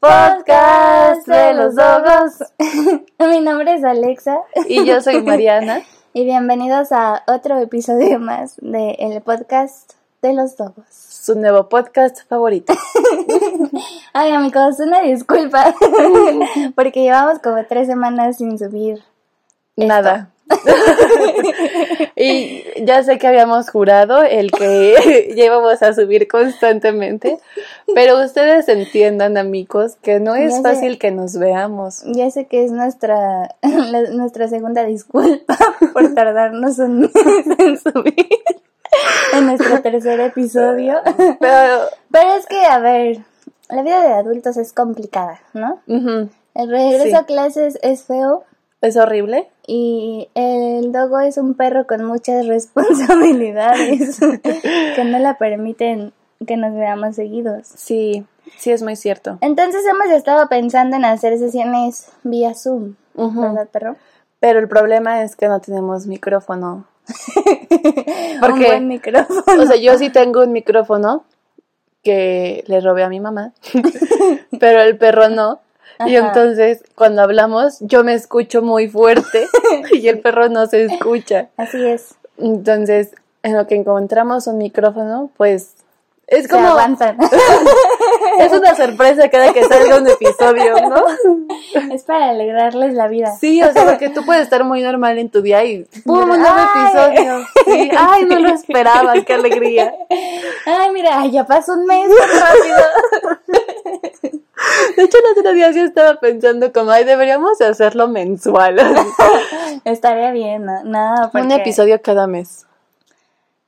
Podcast de los dogos. Mi nombre es Alexa. Y yo soy Mariana. y bienvenidos a otro episodio más del el podcast de los dogos. Su nuevo podcast favorito. Ay, amigos, una disculpa. Porque llevamos como tres semanas sin subir. Nada. y ya sé que habíamos jurado el que llevamos a subir constantemente, pero ustedes entiendan, amigos, que no es fácil que nos veamos. Ya sé que es nuestra nuestra segunda disculpa por tardarnos en, en subir en nuestro tercer episodio. Pero, pero es que, a ver, la vida de adultos es complicada, ¿no? El regreso a clases es feo. Es horrible. Y el dogo es un perro con muchas responsabilidades que no le permiten que nos veamos seguidos. Sí, sí es muy cierto. Entonces hemos estado pensando en hacer sesiones vía Zoom, ¿verdad, perro? Pero el problema es que no tenemos micrófono. Porque, un buen micrófono. O sea, yo sí tengo un micrófono que le robé a mi mamá, pero el perro no. Y entonces cuando hablamos yo me escucho muy fuerte y el perro no se escucha. Así es. Entonces, en lo que encontramos un micrófono, pues es como avanzan. es una sorpresa cada que salga un episodio, ¿no? Es para alegrarles la vida. Sí, o sea, porque tú puedes estar muy normal en tu día y ¡pum! un nuevo episodio. Sí. Ay, no lo esperaba, qué alegría. Ay, mira, ya pasó un mes rápido. De hecho, el otro día sí estaba pensando como, ay, deberíamos hacerlo mensual. Estaría bien, ¿no? Un episodio cada mes.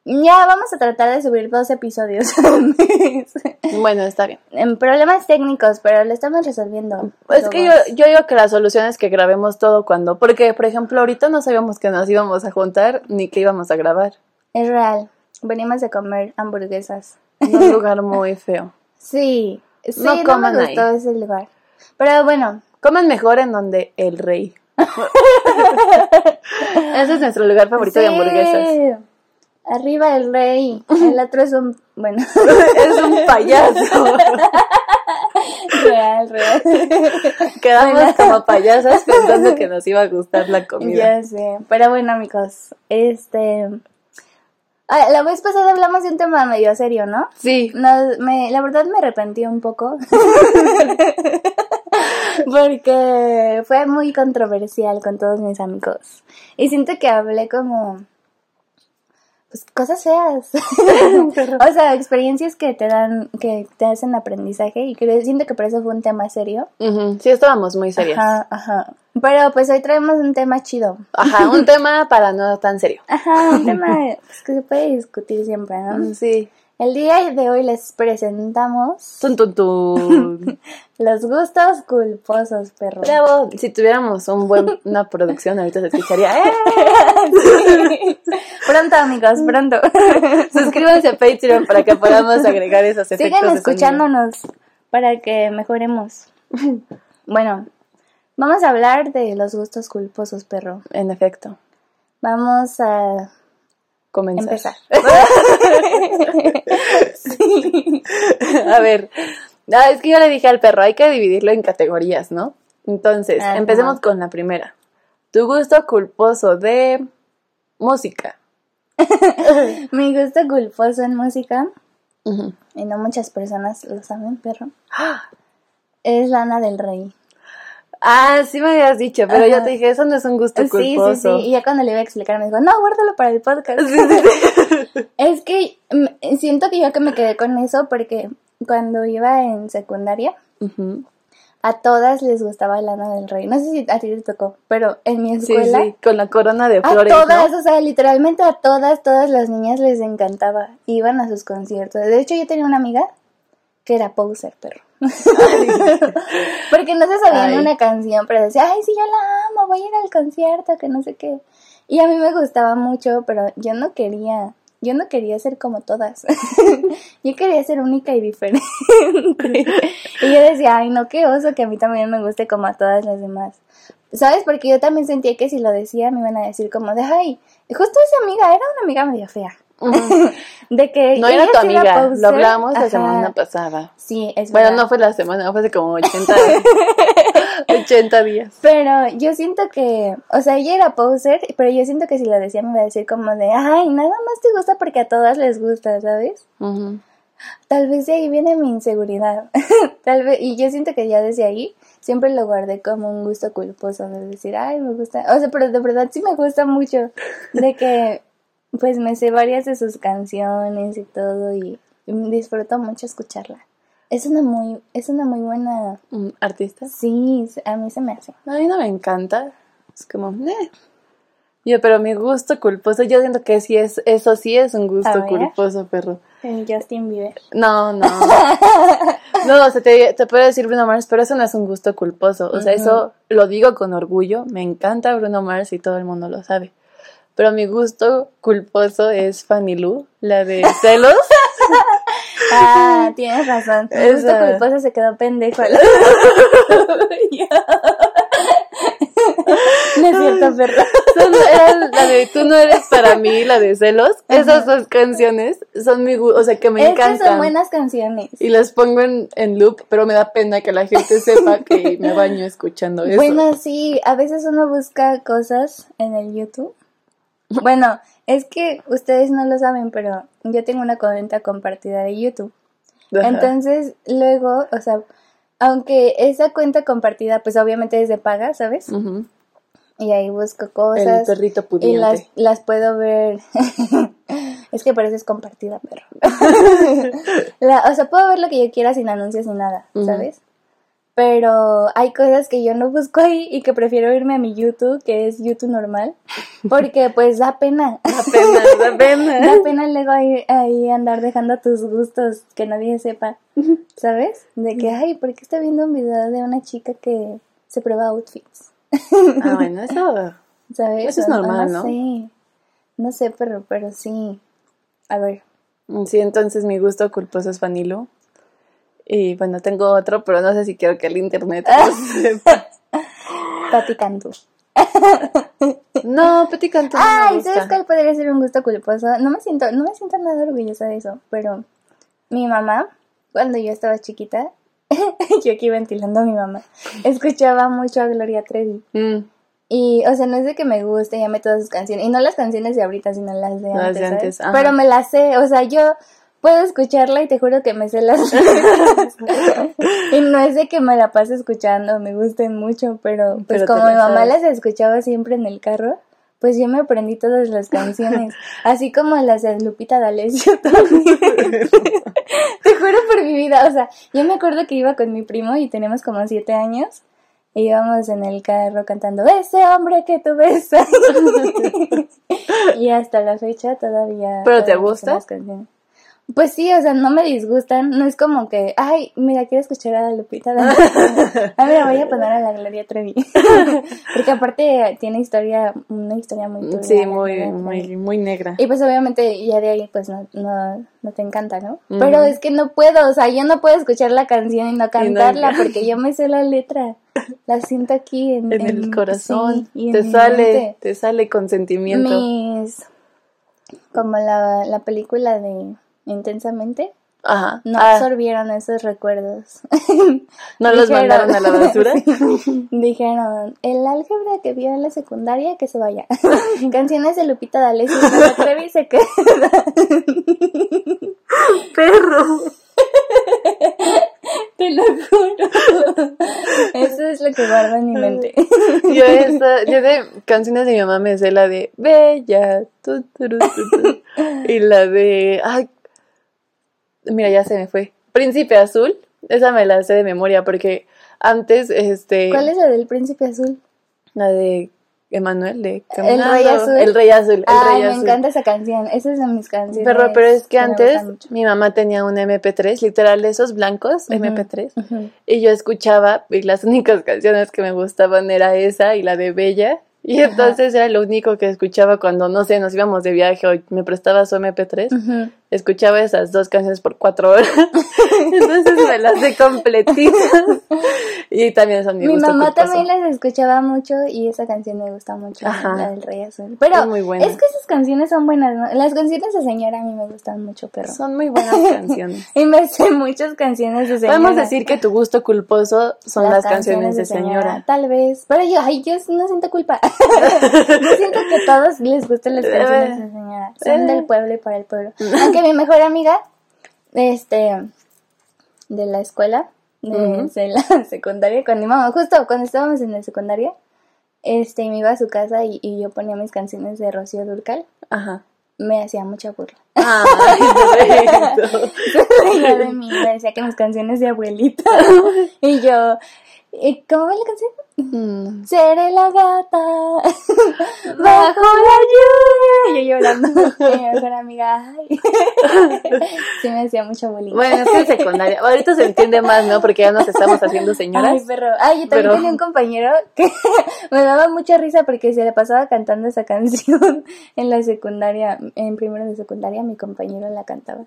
Ya, vamos a tratar de subir dos episodios Bueno, está bien. En problemas técnicos, pero lo estamos resolviendo. Es que yo, yo digo que la solución es que grabemos todo cuando, porque por ejemplo ahorita no sabíamos que nos íbamos a juntar ni que íbamos a grabar. Es real. Venimos a comer hamburguesas. En un lugar muy feo. Sí, sí, no, coman me gustó ese lugar. Pero bueno. Coman mejor en donde el rey. ese es nuestro lugar favorito de hamburguesas. Arriba el rey. El otro es un. Bueno. es un payaso. real, real. Quedamos como payasas pensando que nos iba a gustar la comida. Ya sé. Pero bueno, amigos. Este. la vez pasada hablamos de un tema medio serio, ¿no? Sí. me, la verdad me arrepentí un poco. Porque fue muy controversial con todos mis amigos. Y siento que hablé como pues cosas feas. o sea, experiencias que te dan, que te hacen aprendizaje y creo, siento que por eso fue un tema serio. Sí, estábamos muy serios. Ajá, ajá. Pero pues hoy traemos un tema chido. Ajá, un tema para no tan serio. Ajá, un tema pues, que se puede discutir siempre, ¿no? Sí. El día de hoy les presentamos tun, tun, tun. los gustos culposos, perro. Bravo, si tuviéramos un buen, una producción ahorita se escucharía. ¡Eh! Pronto, amigos, pronto. Suscríbanse a Patreon para que podamos agregar esos efectos. Sigan escuchándonos para que mejoremos. Bueno, vamos a hablar de los gustos culposos, perro. En efecto. Vamos a comenzar. Empezar. A ver, ah, es que yo le dije al perro, hay que dividirlo en categorías, ¿no? Entonces, empecemos con la primera. Tu gusto culposo de música. Mi gusto culposo en música, y no muchas personas lo saben, perro, es Lana del Rey. Ah, sí me habías dicho, pero yo te dije, eso no es un gusto culposo. Sí, sí, sí. Y ya cuando le iba a explicar me dijo, no, guárdalo para el podcast. es que siento que yo que me quedé con eso porque cuando iba en secundaria, a todas les gustaba Lana del Rey. No sé si a ti te tocó, pero en mi escuela. Sí, con la corona de flores. A todas, o sea, literalmente a todas, todas las niñas les encantaba. Iban a sus conciertos. De hecho, yo tenía una amiga que era poser, perro. Porque no se sabía ni una canción, pero decía, ay, sí, yo la amo, voy a ir al concierto, que no sé qué. Y a mí me gustaba mucho, pero yo no quería, yo no quería ser como todas. yo quería ser única y diferente. y yo decía, ay, no, qué oso que a mí también me guste como a todas las demás. ¿Sabes? Porque yo también sentía que si lo decía me iban a decir como de, ay, justo esa amiga era una amiga medio fea. de que No era tu amiga, lo hablamos la semana pasada. Sí, es Bueno, verdad. no fue la semana, fue hace como 80, 80 días. Pero yo siento que, o sea, ella era poser, pero yo siento que si lo decía me iba a decir como de, ay, nada más te gusta porque a todas les gusta, ¿sabes? Tal vez de ahí viene mi inseguridad. Tal vez, y yo siento que ya desde ahí siempre lo guardé como un gusto culposo de decir, ay, me gusta. O sea, pero de verdad sí me gusta mucho. De que, pues me sé varias de sus canciones y todo y disfruto mucho escucharla. Es una muy, es una muy buena. ¿Artista? Sí, a mí se me hace. A mí no me encanta. Es como, eh. Yo, pero mi gusto culposo, yo siento que sí es, eso sí es un gusto culposo, perro. Justin Bieber. No, no. No, o sea, te, te puedo decir Bruno Mars, pero eso no es un gusto culposo. O sea, eso lo digo con orgullo. Me encanta Bruno Mars y todo el mundo lo sabe. Pero mi gusto culposo es Fanny Lu, la de celos. Ah, tienes razón. Mi gusto Esa. culposo se quedó pendejo. no es cierto, perro. Era la de Tú no eres para mí, la de celos. Esas dos canciones son mi gusto, o sea, que me Estas encantan. son buenas canciones. Y las pongo en, en loop, pero me da pena que la gente sepa que me baño escuchando eso. Bueno, sí, a veces uno busca cosas en el YouTube. Bueno, es que ustedes no lo saben, pero yo tengo una cuenta compartida de YouTube. Ajá. Entonces, luego, o sea, aunque esa cuenta compartida, pues obviamente es de paga, ¿sabes? Y ahí busco El cosas. perrito Y pudiente. las, las puedo ver. es que parece es compartida, pero. La- o sea, puedo ver lo que yo quiera sin anuncios ni nada. ¿sabes? Pero hay cosas que yo no busco ahí y que prefiero irme a mi YouTube, que es YouTube normal, porque pues da pena. Da pena, da pena. Da pena luego ahí, ahí andar dejando tus gustos que nadie sepa, ¿sabes? De que, ay, ¿por qué está viendo un video de una chica que se prueba outfits? Ah, bueno, eso. ¿Sabes? Eso es normal, ¿no? sé. No sé, pero, pero sí. A ver. Sí, entonces mi gusto culposo es Fanilo. Y bueno, tengo otro, pero no sé si quiero que el internet. Pati Cantú. No, Petit Cantú no me Ay, gusta. ¿sabes cuál podría ser un gusto culposo? No me siento, no me siento nada orgullosa de eso, pero mi mamá, cuando yo estaba chiquita, yo aquí ventilando a mi mamá, escuchaba mucho a Gloria Trevi. Mm, Y, o sea, no es de que me guste, llame todas sus canciones. Y no las canciones de ahorita, sino las de Las antes. de antes. Pero me las sé. O sea, yo puedo escucharla y te juro que me sé las y no es de que me la pase escuchando, me gusten mucho, pero pues Pero te como mi mamá sabes. las escuchaba siempre en el carro, pues yo me aprendí todas las canciones. así como las de Lupita D'Alessio también. te juro por mi vida. O sea, yo me acuerdo que iba con mi primo y tenemos como siete años. Y íbamos en el carro cantando ese hombre que tú besas. y hasta la fecha todavía. ¿Pero te todavía sé gusta? Pues sí, o sea, no me disgustan. No es como que, ay, mira, quiero escuchar a Lupita. D'Alessio. ah, mira, voy a poner a la Gloria Trevi. Porque aparte tiene historia, una historia muy turbia. Sí, la muy, muy, muy negra. Y pues obviamente ya de ahí pues no, no, no te encanta, ¿no? Pero es que no puedo, o sea, yo no puedo escuchar la canción y no cantarla porque yo me sé la letra. La siento aquí en, En el corazón. sí, y te sale, te sale con sentimiento. Mis como la, la película de Intensamente Ajá. no Ah, absorbieron esos recuerdos. ¿No los Dijeron- mandaron a la basura? Sí. Dijeron, el álgebra que vio en la secundaria, que se vaya. Canciones de Lupita D'Alessio Trevi se queda. Perro. Te lo juro. Eso es lo que guardo en mi mente. Yo, esta, yo de canciones de mi mamá me sé la de Bella. tu, tu, y la de. Ay, mira, ya se me fue. Príncipe Azul. Esa me la sé de memoria porque antes, este. ¿Cuál es la del príncipe azul? La de Emanuel de El Rey Azul. El Rey Azul. El Ay, Rey me Azul. encanta esa canción. Esa es de mis canciones. Pero, pero es que antes mi mamá tenía un MP3, literal de esos blancos, MP3, Ujú. y yo escuchaba y las únicas canciones que me gustaban era esa y la de Bella. Y entonces era lo único que escuchaba cuando, no sé, nos íbamos de viaje o me prestaba su MP3. Ujú. Escuchaba esas dos canciones por cuatro horas. Entonces me las sé completitas. Y también son mi, Mi gusto mamá culposo. también las escuchaba mucho y esa canción me gusta mucho, Ajá. la del Rey Azul. Pero Es muy buena. es que esas canciones son buenas, ¿no? Las canciones de señora a mí me gustan mucho, pero... Son muy buenas canciones. Y me sé muchas canciones de señora. Podemos decir que tu gusto culposo son las, canciones, de señora. Tal vez. Pero yo, ay, yo no siento culpa. yo siento que a todos les gustan las canciones de señora. Son Eh. del pueblo y para el pueblo. Aunque mi mejor amiga, este, de la escuela, de, la secundaria, cuando íbamos, justo cuando estábamos en la secundaria, este, me iba a su casa y, y yo ponía mis canciones de Rocío Durcal, Ajá. me hacía mucha burla. Reía de mí, me decía que mis canciones de abuelita. y yo, ¿y ¿cómo va la canción? Mm. Seré la gata bajo la lluvia. Y yo llorando. Mi mejor amiga, ay. sí me hacía mucha bolita. Bueno, es que en secundaria. Ahorita se entiende más, ¿no? Porque ya nos estamos haciendo señoras. Ay, perro. Ay, yo también Pero- tenía un compañero que me daba mucha risa porque se le pasaba cantando esa canción en la secundaria, en primero de secundaria, mi compañero la cantaba.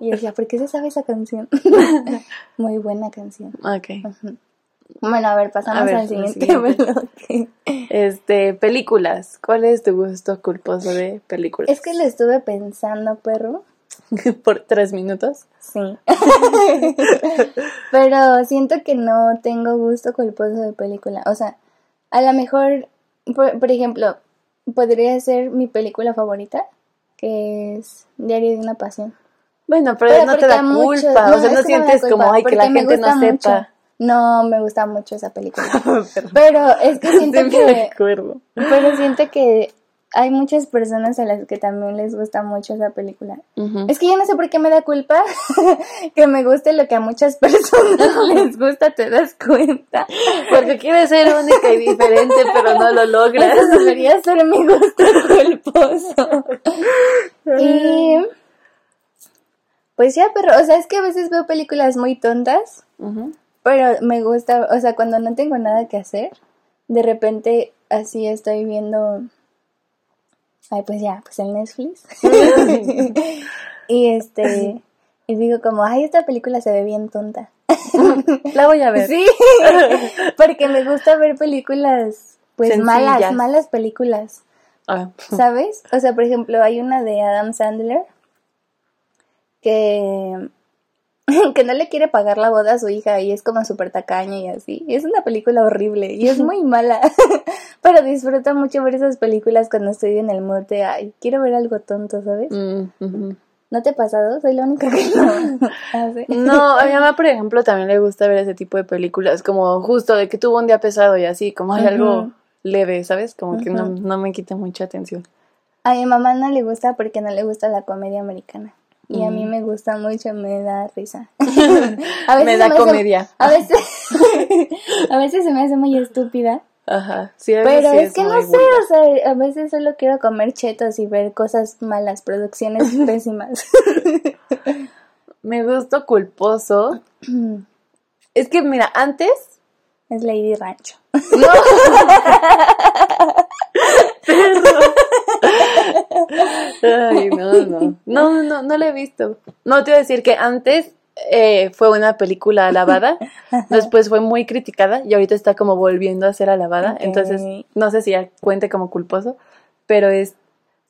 Y yo decía, ¿por qué se sabe esa canción? Muy buena canción. Ok. Bueno, a ver, pasamos A ver, al siguiente siguiente. bloque. Este, películas. ¿Cuál es tu gusto culposo de películas? Es que lo estuve pensando, perro. Por tres minutos. Sí. Pero siento que no tengo gusto culposo de película. O sea, a lo mejor, por, por ejemplo, podría ser mi película favorita, que es Diario de una Pasión. Bueno, pero, Pero no te da culpa. o sea, no sientes como, ay, que la gente no mucho. No, me gusta mucho esa película. Pero- es que siento Sí me que... acuerdo. Pero siento que hay muchas personas a las que también les gusta mucho esa película. Es que yo no sé por qué me da culpa que me guste lo que a muchas personas les gusta, ¿te das cuenta? Porque quieres ser única y diferente, pero no lo logras. Eso debería ser mi gusto culposo. Y pues ya, pero, o sea, es que a veces veo películas muy tontas. Pero me gusta, o sea, cuando no tengo nada que hacer, de repente así estoy viendo, ay, pues ya, pues el Netflix. y este, y digo como, ay, esta película se ve bien tonta. La voy a ver. Sí, porque me gusta ver películas, pues Sencillas. malas, malas películas, Ah. ¿sabes? O sea, por ejemplo, hay una de Adam Sandler que que no le quiere pagar la boda a su hija y es como súper tacaña y así. Y es una película horrible y es muy mala, pero disfruto mucho ver esas películas cuando estoy en el mood de, ay, quiero ver algo tonto, ¿sabes? Mm. ¿No te ha pasado? Soy la única que no hace. No, a mi mamá, por ejemplo, también le gusta ver ese tipo de películas, como justo de que tuvo un día pesado y así, como hay algo leve, ¿sabes? Como que no, no me quita mucha atención. A mi mamá no le gusta porque no le gusta la comedia americana. Y a mí Mm. me gusta mucho, me da risa. a Me da comedia. a veces, a veces se me hace muy estúpida. Ajá, sí, a veces Pero es que no sé, o sea, a veces solo quiero comer chetos y ver cosas malas, producciones pésimas. Me gusto culposo. Es que, mira, antes es Lady Rancho. No. Ay, no, no. No, no, no la he visto. No, te iba a decir que antes eh, fue una película alabada, después fue muy criticada y ahorita está como volviendo a ser alabada. Entonces, no sé si ya cuente como culposo, pero es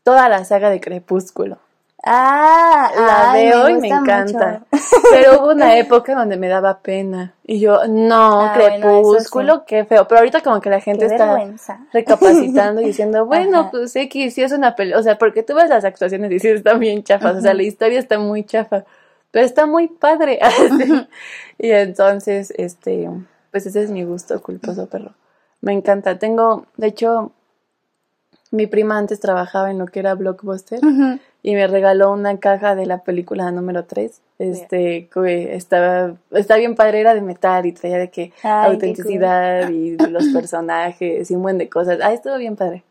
toda la saga de Crepúsculo. Ah, La ay, veo y me encanta. mucho. Pero hubo una época donde me daba pena. Y yo, no, Ah, bueno, Crepúsculo, sí. qué feo. Pero ahorita como que la gente Qué está vergüenza. recapacitando y diciendo, bueno, Ajá. pues X, sí es una película. O sea, porque tú ves las actuaciones y sí están bien chafas. O sea, la historia está muy chafa. Pero está muy padre. Y entonces, este, pues ese es mi gusto culposo, perro. Me encanta. Tengo, de hecho, mi prima antes trabajaba en lo que era Blockbuster. Y me regaló una caja de la película número 3. Este, que estaba, está bien padre, era de metal y traía de que Ay, autenticidad y los personajes y un buen de cosas. Ah, estuvo bien padre.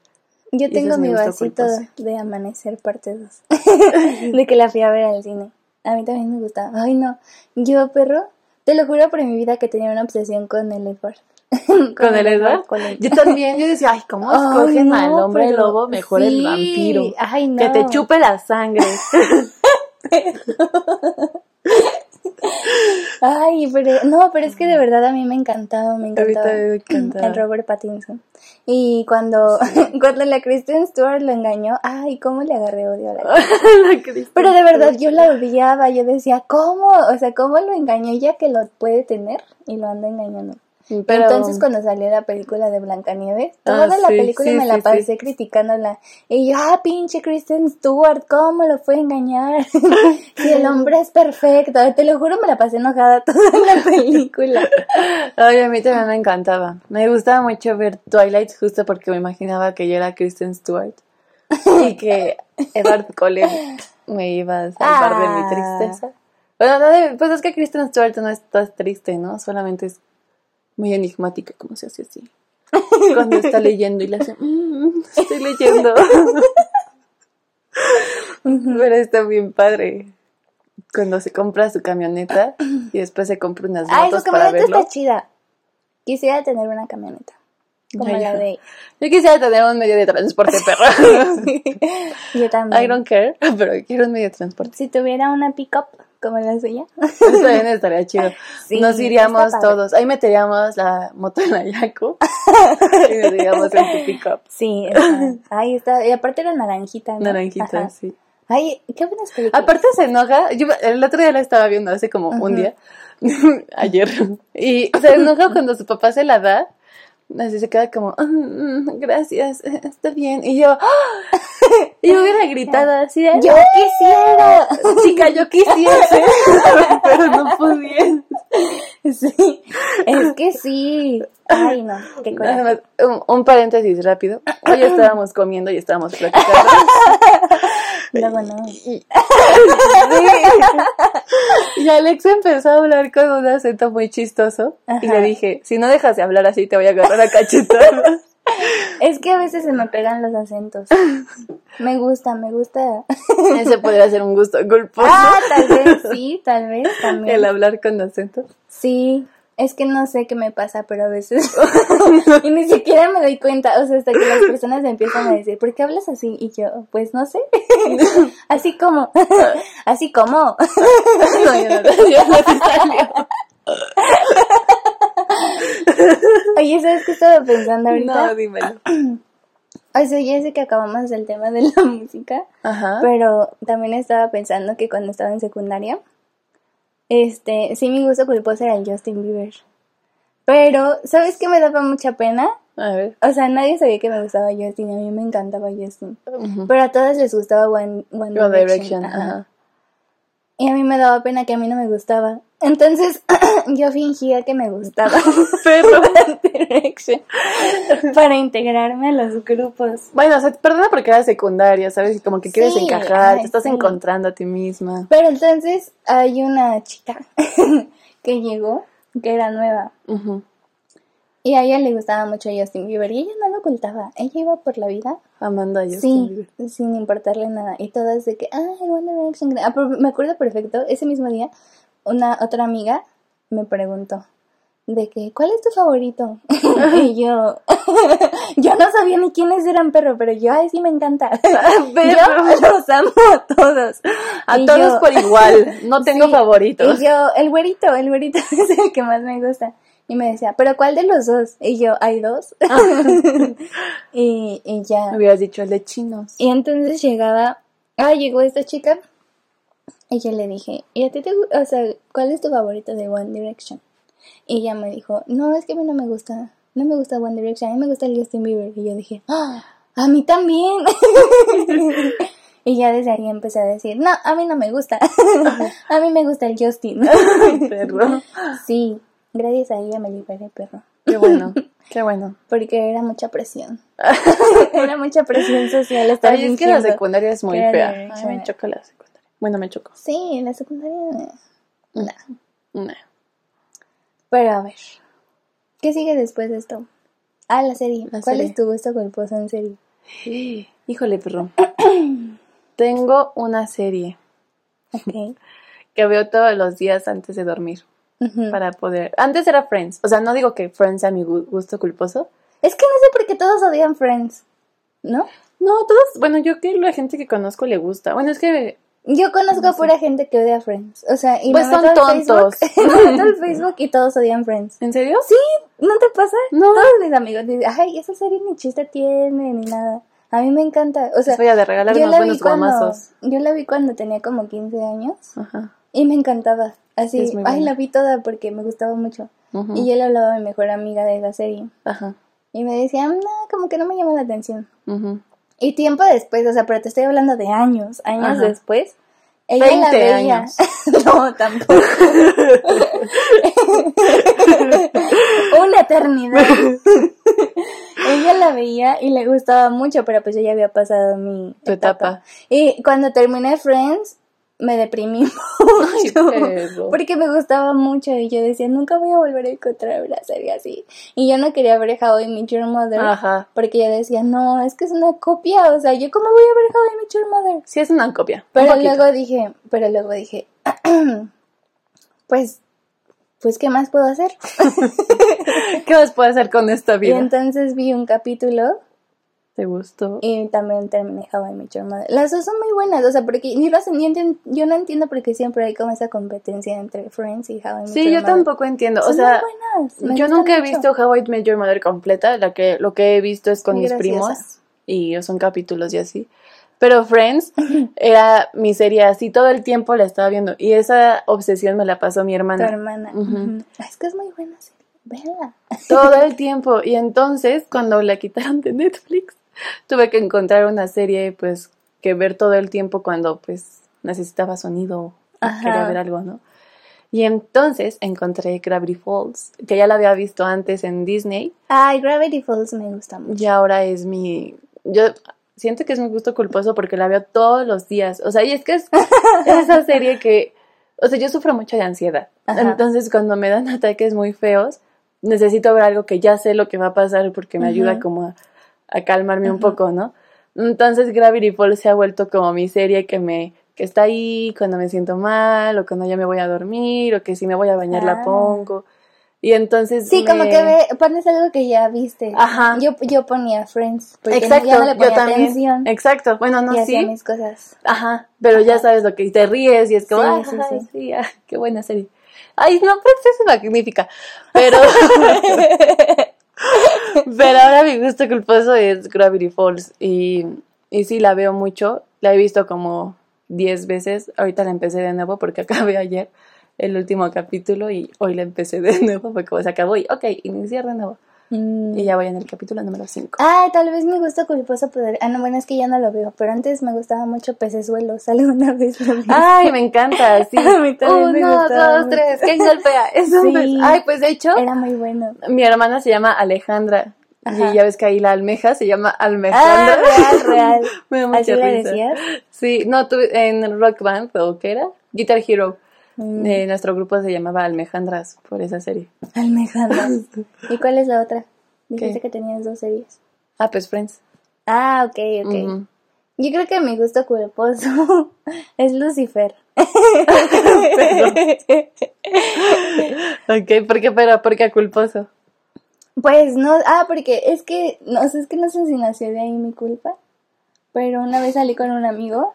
Yo tengo mi vasito de Amanecer parte 2. de que la fui a ver al cine. A mí también me gustaba. Ay, no. Yo, perro, te lo juro por mi vida que tenía una obsesión con el Edward. ¿Con el Edward? Yo también, yo decía, ay, ¿cómo escogen no, al hombre pero- lobo? Mejor el vampiro. Ay, no. Que te chupe la sangre. Ay, pero no, pero es que de verdad a mí me encantaba, me encantaba, Ahorita me encantaba. el Robert Pattinson. Y cuando, cuando la Kristen Stewart lo engañó, ay, cómo le agarré odio a la La Pero de verdad yo la odiaba, yo decía, ¿cómo? O sea, ¿cómo lo engañó ella que lo puede tener y lo anda engañando? Pero- Entonces cuando salió la película de Blancanieves, toda Ah, la sí, película sí, me la pasé criticándola. Y yo, ah, pinche Kristen Stewart, ¿cómo lo fue a engañar? si el hombre es perfecto, te lo juro, me la pasé enojada toda la película. Ay, a mí también me encantaba. Me gustaba mucho ver Twilight justo porque me imaginaba que yo era Kristen Stewart y que Edward Cullen me iba a salvar de mi Ah. tristeza. Bueno, no pues es que Kristen Stewart no está triste, ¿no? Solamente es muy enigmática, como se hace así. Cuando está leyendo y le hace, "Mm, estoy leyendo. Pero está bien padre. Cuando se compra su camioneta y después se compra unas Ay, motos su para camioneta verlo. está chida. Quisiera tener una camioneta. Como Ay, la de... Yo quisiera tener un medio de transporte, perro. Yo también. I don't care, pero quiero un medio de transporte. Si tuviera una pick-up como la suya. Eso también estaría chido. Sí, Nos iríamos todos. Ahí meteríamos la moto en la Yaco y nos iríamos en tu pickup. Sí, está. Ahí está. Y aparte era naranjita, ¿no? Naranjita, Ajá. sí. Ay, qué buenas películas. Aparte se enoja. Yo el otro día la estaba viendo hace como un día. Ayer. Y se enoja cuando su papá se la da. Así se queda como, "Ah, mm, gracias, está bien. Y yo, ¡ah! y yo hubiera gritado así de, Yo quisiera. chica, yo quisiese, pero no pudiera. Sí, es que sí. Ay, no, qué Nada coraje. más, un, un paréntesis rápido. Hoy estábamos comiendo y estábamos platicando. Luego no. Y, y Alex empezó a hablar con un acento muy chistoso. Y le dije, si no dejas de hablar así, te voy a agarrar a cachetadas. Es que a veces se me pegan los acentos. Me gusta, me gusta. Ese podría ser un gusto culposo. Ah, tal vez sí, tal vez también. El hablar con acento. Sí, es que no sé qué me pasa, pero a veces. y ni siquiera me doy cuenta. O sea, hasta que las personas empiezan a decir, ¿por qué hablas así? Y yo, pues no sé. así como. así como. No, ya no, ya no. Oye, ¿sabes qué estaba pensando ahorita? No, dímelo. O sea, ya sé que acabamos del tema de la música, Ajá. pero también estaba pensando que cuando estaba en secundaria, este, sí mi gusto culposo era el Justin Bieber. Pero, ¿sabes qué me daba mucha pena? A ver. O sea, nadie sabía que me gustaba Justin, a mí me encantaba Justin. Pero a todas les gustaba One, One One Direction. Direction, ajá. ajá. Y a mí me daba pena que a mí no me gustaba. Entonces, yo fingía que me gustaba para integrarme a los grupos. Bueno, o sea, perdona porque era secundaria, ¿sabes? Y como que quieres Sí, encajar, ay, te estás sí. encontrando a ti misma. Pero entonces hay una chica que llegó, que era nueva, Ujú. Y a ella le gustaba mucho Justin Bieber, y ella no lo ocultaba, ella iba por la vida, Amanda, yo sí, sin importarle nada, y todas de que, ay, One Direction, ah, pero me acuerdo perfecto, ese mismo día, una otra amiga me preguntó, de que, ¿cuál es tu favorito? y yo, yo no sabía ni quiénes eran, perro, pero yo, ay, sí me encanta. Perro. yo los amo a todos. A Y todos yo- por igual, no tengo Sí, favoritos. Y yo, el güerito, el güerito es el que más me gusta. Y me decía, ¿pero cuál de los dos? Y yo, hay dos. y, y ya. Me hubieras dicho el de chinos. Y entonces llegaba, ah, llegó esta chica. Y yo le dije, ¿y a ti te gu- O sea, ¿cuál es tu favorito de One Direction? Y ella me dijo, no, es que a mí no me gusta. No me gusta One Direction, a mí me gusta el Justin Bieber. Y yo dije, ¡ah! A mí también. y ya desde ahí empecé a decir, no, a mí no me gusta. a mí me gusta el Justin. Perro. sí, gracias a ella me liberé, perro. Qué bueno, qué bueno. Porque era mucha presión. era mucha presión social estar Ay, es que la secundaria es muy fea. Ay, me choca la secundaria. Bueno, me chocó. Sí, en la secundaria. no. No. Pero a ver, ¿qué sigue después de esto? Ah, la serie. La ¿Cuál serie. es tu gusto culposo en serie? Híjole, perro. Tengo una serie Ok. que veo todos los días antes de dormir Para poder. Antes era Friends, o sea, no digo que Friends sea mi gu- gusto culposo. Es que no sé por qué todos odian Friends, ¿no? No, todos, bueno, yo que la gente que conozco le gusta. Bueno, es que Yo conozco a pura gente que odia Friends. O sea, y Pues me son tontos. Me meto al Facebook y todos odian Friends. ¿En serio? Sí, ¿no te pasa? No. Todos mis amigos dicen, ay, esa serie ni chiste tiene, ni nada. A mí me encanta. O sea, Les voy a de regalar yo unos la vi buenos cuando, yo la vi cuando tenía como 15 años Ajá. y me encantaba. Así, Es muy ay, buena. la vi toda porque me gustaba mucho. Ujú. Y yo le hablaba a mi mejor amiga de esa serie. Ajá. Y me decía, no, como que no me llama la atención. Ujú. Y tiempo después, o sea, pero te estoy hablando de años, años Ajá. después. Ella la 20 veía. años. no, tampoco. Una eternidad. ella la veía y le gustaba mucho, pero pues yo ya había pasado mi Tu etapa. Y cuando terminé Friends, me deprimí mucho. Porque me gustaba mucho y yo decía, nunca voy a volver a encontrar una serie así. Y yo no quería ver How I Met Your Mother. Ajá. Porque yo decía, no, es que es una copia. O sea, ¿yo cómo voy a ver How I Met Your Mother? Sí, es una copia. Pero luego dije, pero luego dije, pues, pues, ¿qué más puedo hacer? ¿Qué más puedo hacer con esta Y vida? entonces vi un capítulo ¿Te gustó? y también terminé How I Met Your Mother. Las dos son muy buenas, o sea, porque no sé, yo enten- yo no entiendo por qué siempre hay como esa competencia entre Friends y How I Met Sí, Your yo Mother. tampoco entiendo. O sea, muy buenas. yo nunca he visto How I Met Your Mother completa. La que, lo que he visto es con Muy mis graciosa. primos y son capítulos y así. Pero Friends era mi serie así todo el tiempo la estaba viendo y esa obsesión me la pasó mi Tu hermana hermana. Ujú. Ujú. Es que es muy buena serie. Véala. todo el tiempo y entonces cuando la quitaron de Netflix tuve que encontrar una serie pues que ver todo el tiempo cuando pues necesitaba sonido o Ajá. quería ver algo, ¿no? Y entonces encontré Gravity Falls, que ya la había visto antes en Disney Ay, Gravity Falls me gusta mucho. y ahora es mi yo siento que es mi gusto culposo porque la veo todos los días. O sea, y es que es esa serie que o sea, yo sufro mucho de ansiedad. Ajá. Entonces, cuando me dan ataques muy feos, necesito ver algo que ya sé lo que va a pasar porque me ayuda como a, a calmarme un poco, ¿no? Entonces, Gravity Falls se ha vuelto como mi serie que me que está ahí cuando me siento mal o cuando ya me voy a dormir o que si me voy a bañar la Ah. pongo. Y entonces Sí, como me- que ve, pones algo que ya viste. Ajá. Yo, yo ponía Friends. Porque Exacto, ya no le yo ponía también. atención. Exacto. Bueno, no y hacía sí. mis cosas. Ajá, pero ya sabes lo que y te ríes y es como, Sí, "Ay, sí, sí. sí, ah, qué buena serie. Ay, no, pero es magnífica. Pero, pero ahora mi gusto culposo es Gravity Falls y, y sí, la veo mucho. La he visto como 10 veces. Ahorita la empecé de nuevo porque acabé ayer el último capítulo y hoy la empecé de nuevo porque se acabó y, ok, iniciar de nuevo. Mm. Y ya voy en el capítulo número 5. Ah, tal vez mi gusto culposo poder. Ah, no, bueno, es que ya no lo veo. Pero antes me gustaba mucho Pecesuelos. Alguna vez lo vi. Ay, me encanta, sí. A mí también me Uno, gustaba dos, mucho. tres, ¿quién golpea? Eso Sí. Ay, pues de hecho, Era muy bueno. mi hermana se llama Alejandra. Ajá. Y ya ves que ahí la almeja se llama Ah, Almejandra. real, real. me da mucha ¿Así risa. decías? Sí, no, tú en Rock Band, ¿o qué era? Guitar Hero. Mm. Eh, nuestro grupo se llamaba Almejandras por esa serie. Almejandras. ¿Y cuál es la otra? Dijiste ¿Qué? que tenías dos series. Ah, pues Friends. Ah, ok, ok. Ujú. Yo creo que mi gusto culposo es Lucifer. Ok, ¿por qué? Pero, ¿por qué culposo? Pues no, ah, porque es que, no sé, es que no sé si nació de ahí mi culpa, pero una vez salí con un amigo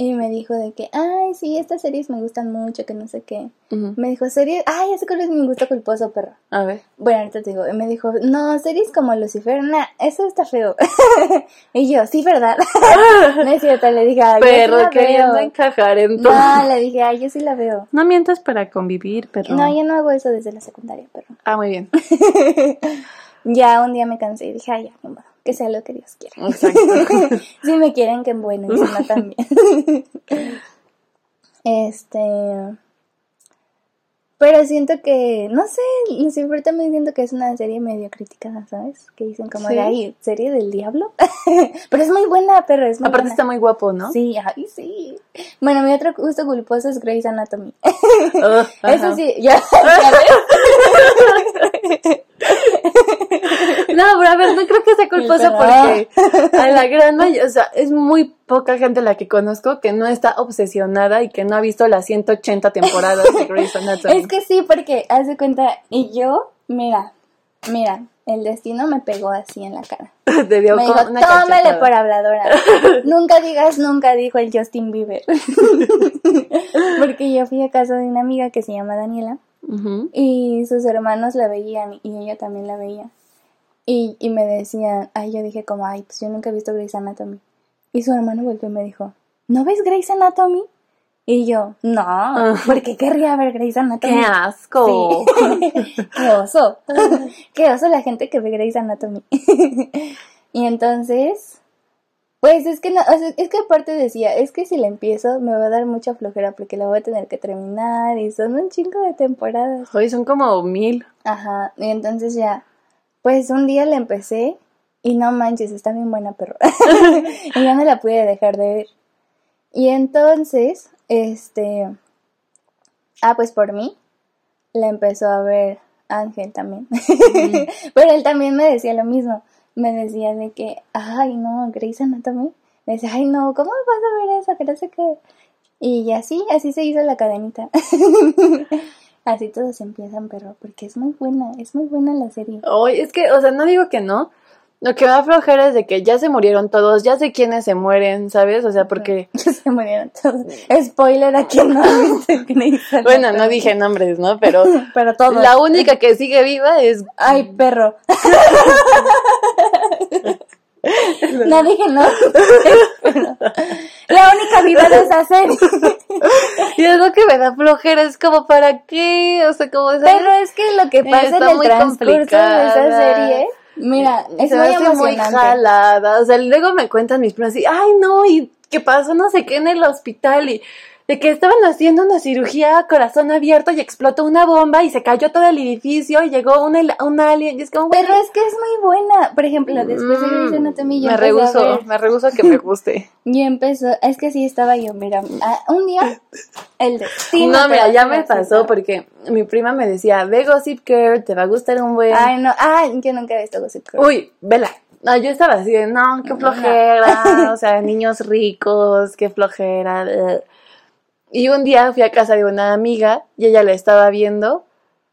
y me dijo de que, ay, sí, estas series me gustan mucho, que no sé qué. Me dijo, series, ay, sé cuál es mi gusto culposo, perro. A ver. Bueno, ahorita te digo, y me dijo, no, series como Lucifer, nah, eso está feo. y yo, sí, ¿verdad? no es cierto, le dije, ay, yo sí Perro, la queriendo veo. encajar en todo. No, le dije, ay, yo sí la veo. No mientas para convivir, perro. No, yo no hago eso desde la secundaria, perro. Ah, muy bien. Ya un día me cansé y dije, ay, ya, modo, que sea lo que Dios quiera. Exacto. si me quieren, que bueno, y si no también. este. Pero siento que, no sé, Lucifer también siento que es una serie medio criticada, ¿sabes? Que dicen como ¿Sí? de ahí, ¿serie del diablo? pero es muy buena, pero es muy Aparte buena. está muy guapo, ¿no? Sí, ay, sí. Bueno, mi otro gusto culposo es Grey's Anatomy. Eso sí, ya, ya. No, pero a ver, no creo que sea culposo Pero- porque a la gran mayoría, o sea, es muy poca gente la que conozco que no está obsesionada y que no ha visto las 180 temporadas de Grey's Anatomy. Es que sí, porque haz de cuenta, y yo, mira, Mira, el destino me pegó así en la cara. Te dio Me dijo, una tómale cachetada. por habladora. nunca digas nunca, dijo el Justin Bieber. Porque yo fui a casa de una amiga que se llama Daniela Y sus hermanos la veían y ella también la veía. Y, y me decían, ay, yo dije como, ay, pues yo nunca he visto Grey's Anatomy. Y su hermano volvió y me dijo, ¿no ves Grey's Anatomy? Y yo, no, ¿por qué querría ver Grey's Anatomy? ¡Qué asco! Sí. ¡Qué oso! ¡Qué oso la gente que ve Grey's Anatomy! y entonces, pues es que no, o sea, es que aparte decía, es que si la empiezo me va a dar mucha flojera porque la voy a tener que terminar y son un chingo de temporadas. Hoy son como mil. Ajá, y entonces ya, pues un día la empecé y no manches, está bien buena perro. y ya no la pude dejar de ver. Y entonces, este, ah, pues por mí, la empezó a ver Ángel también. Pero él también me decía lo mismo. Me decía de que, ay, no, Grey's Anatomy. Me decía, ay, no, ¿cómo vas a ver eso? Que no sé qué. Y así, así se hizo la cadenita. así todos empiezan, pero porque es muy buena, es muy buena la serie. Hoy es que, o sea, no digo que no. Lo que me da flojera es de que ya se murieron todos, ya sé quiénes se mueren, ¿sabes? O sea, porque... se murieron todos. Spoiler a quien no. Bueno, no dije nombres, ¿no? Pero Pero todos. la única que sigue viva es... Ay, perro. No dije no. La única viva de esa serie. Y es lo que me da flojera, es como, ¿para qué? O sea, como... ¿sabes? Pero es que lo que pasa en Está el muy transcurso de esa serie, mira, es se muy hace jalada. O sea, luego me cuentan mis primas así, ay no, y qué pasó no sé qué en el hospital y de que estaban haciendo una cirugía a corazón abierto y explotó una bomba y se cayó todo el edificio y llegó un, un alien y es como, Pero es que es muy buena. Por ejemplo, después de Grey's Anatomy yo Mm, me rehuso, me rehuso que me guste. Y empezó, es que sí estaba yo, mira, ah, un día el destino. no, mira, ya me pasó porque mi prima me decía, ve Gossip Girl, te va a gustar un buen... Ay, no, ay, yo nunca he visto Gossip Girl. Uy, vela. No, yo estaba así de, no, qué flojera, o sea, niños ricos, qué flojera. Y un día fui a casa de una amiga y ella la estaba viendo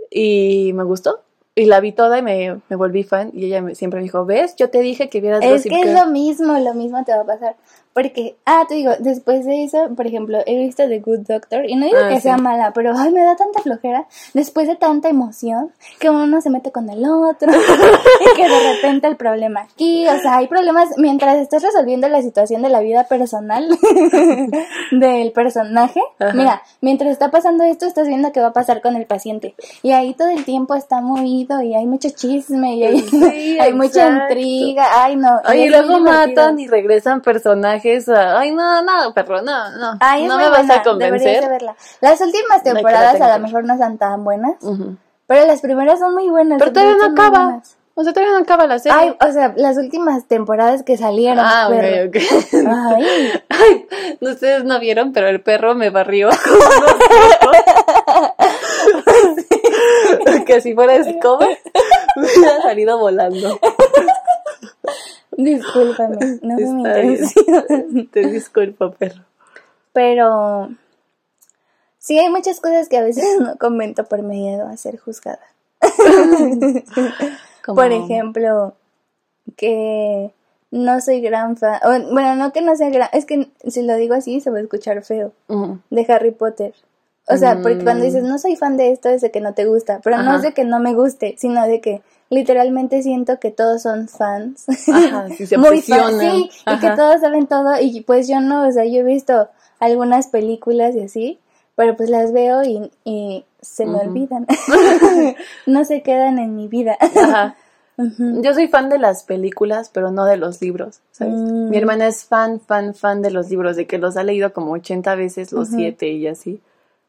y me gustó. Y la vi toda y me, me volví fan y ella me- siempre me dijo, ¿ves? Yo te dije que vieras Es Gossip que es Girl". lo mismo, lo mismo te va a pasar. Porque, ah, te digo, después de eso, por ejemplo, he visto The Good Doctor y no digo Ah, que sí. sea mala, pero ay, me da tanta flojera después de tanta emoción que uno se mete con el otro y que de repente el problema aquí, o sea, hay problemas mientras estás resolviendo la situación de la vida personal del personaje. Ajá. Mira, mientras está pasando esto, estás viendo qué va a pasar con el paciente y ahí todo el tiempo está movido y hay mucho chisme y hay, Sí, hay mucha intriga. Ay, no. Y luego divertido. matan y regresan personajes. A- Ay, no, no, perro, no, no. Ay, no me vas buena, a deberías de convencer. verla. Las últimas que la temporadas a que lo mejor no están tan buenas, Ujú. pero las primeras son muy buenas. Pero todavía no son acaba. O sea, todavía no acaba la serie. Ay, o sea, las últimas temporadas que salieron. ah, perro. ok, ok. Ay, Ay, ustedes no vieron, pero el perro me barrió. que si fuera escoba, me hubiera salido volando. Discúlpame, no fue mi intención. Te disculpo, perro. Pero sí hay muchas cosas que a veces no comento por miedo a ser juzgada. Por ejemplo, que no soy gran fan, bueno, no que no sea gran, es que si lo digo así se va a escuchar feo, de Harry Potter. O sea, porque cuando dices no soy fan de esto es de que no te gusta, pero no Mm. Es de que no me guste, sino de que literalmente siento que todos son fans. Ajá, sí se Muy fan, obsesionan. sí, y que Ajá. todos saben todo y pues yo no, o sea, yo he visto algunas películas y así, pero pues las veo y, y se me olvidan. no se quedan en mi vida. Ajá. Yo soy fan de las películas, pero no de los libros, ¿sabes? Mm. Mi hermana es fan, fan, fan de los libros, de que los ha leído como 80 veces, los siete y así.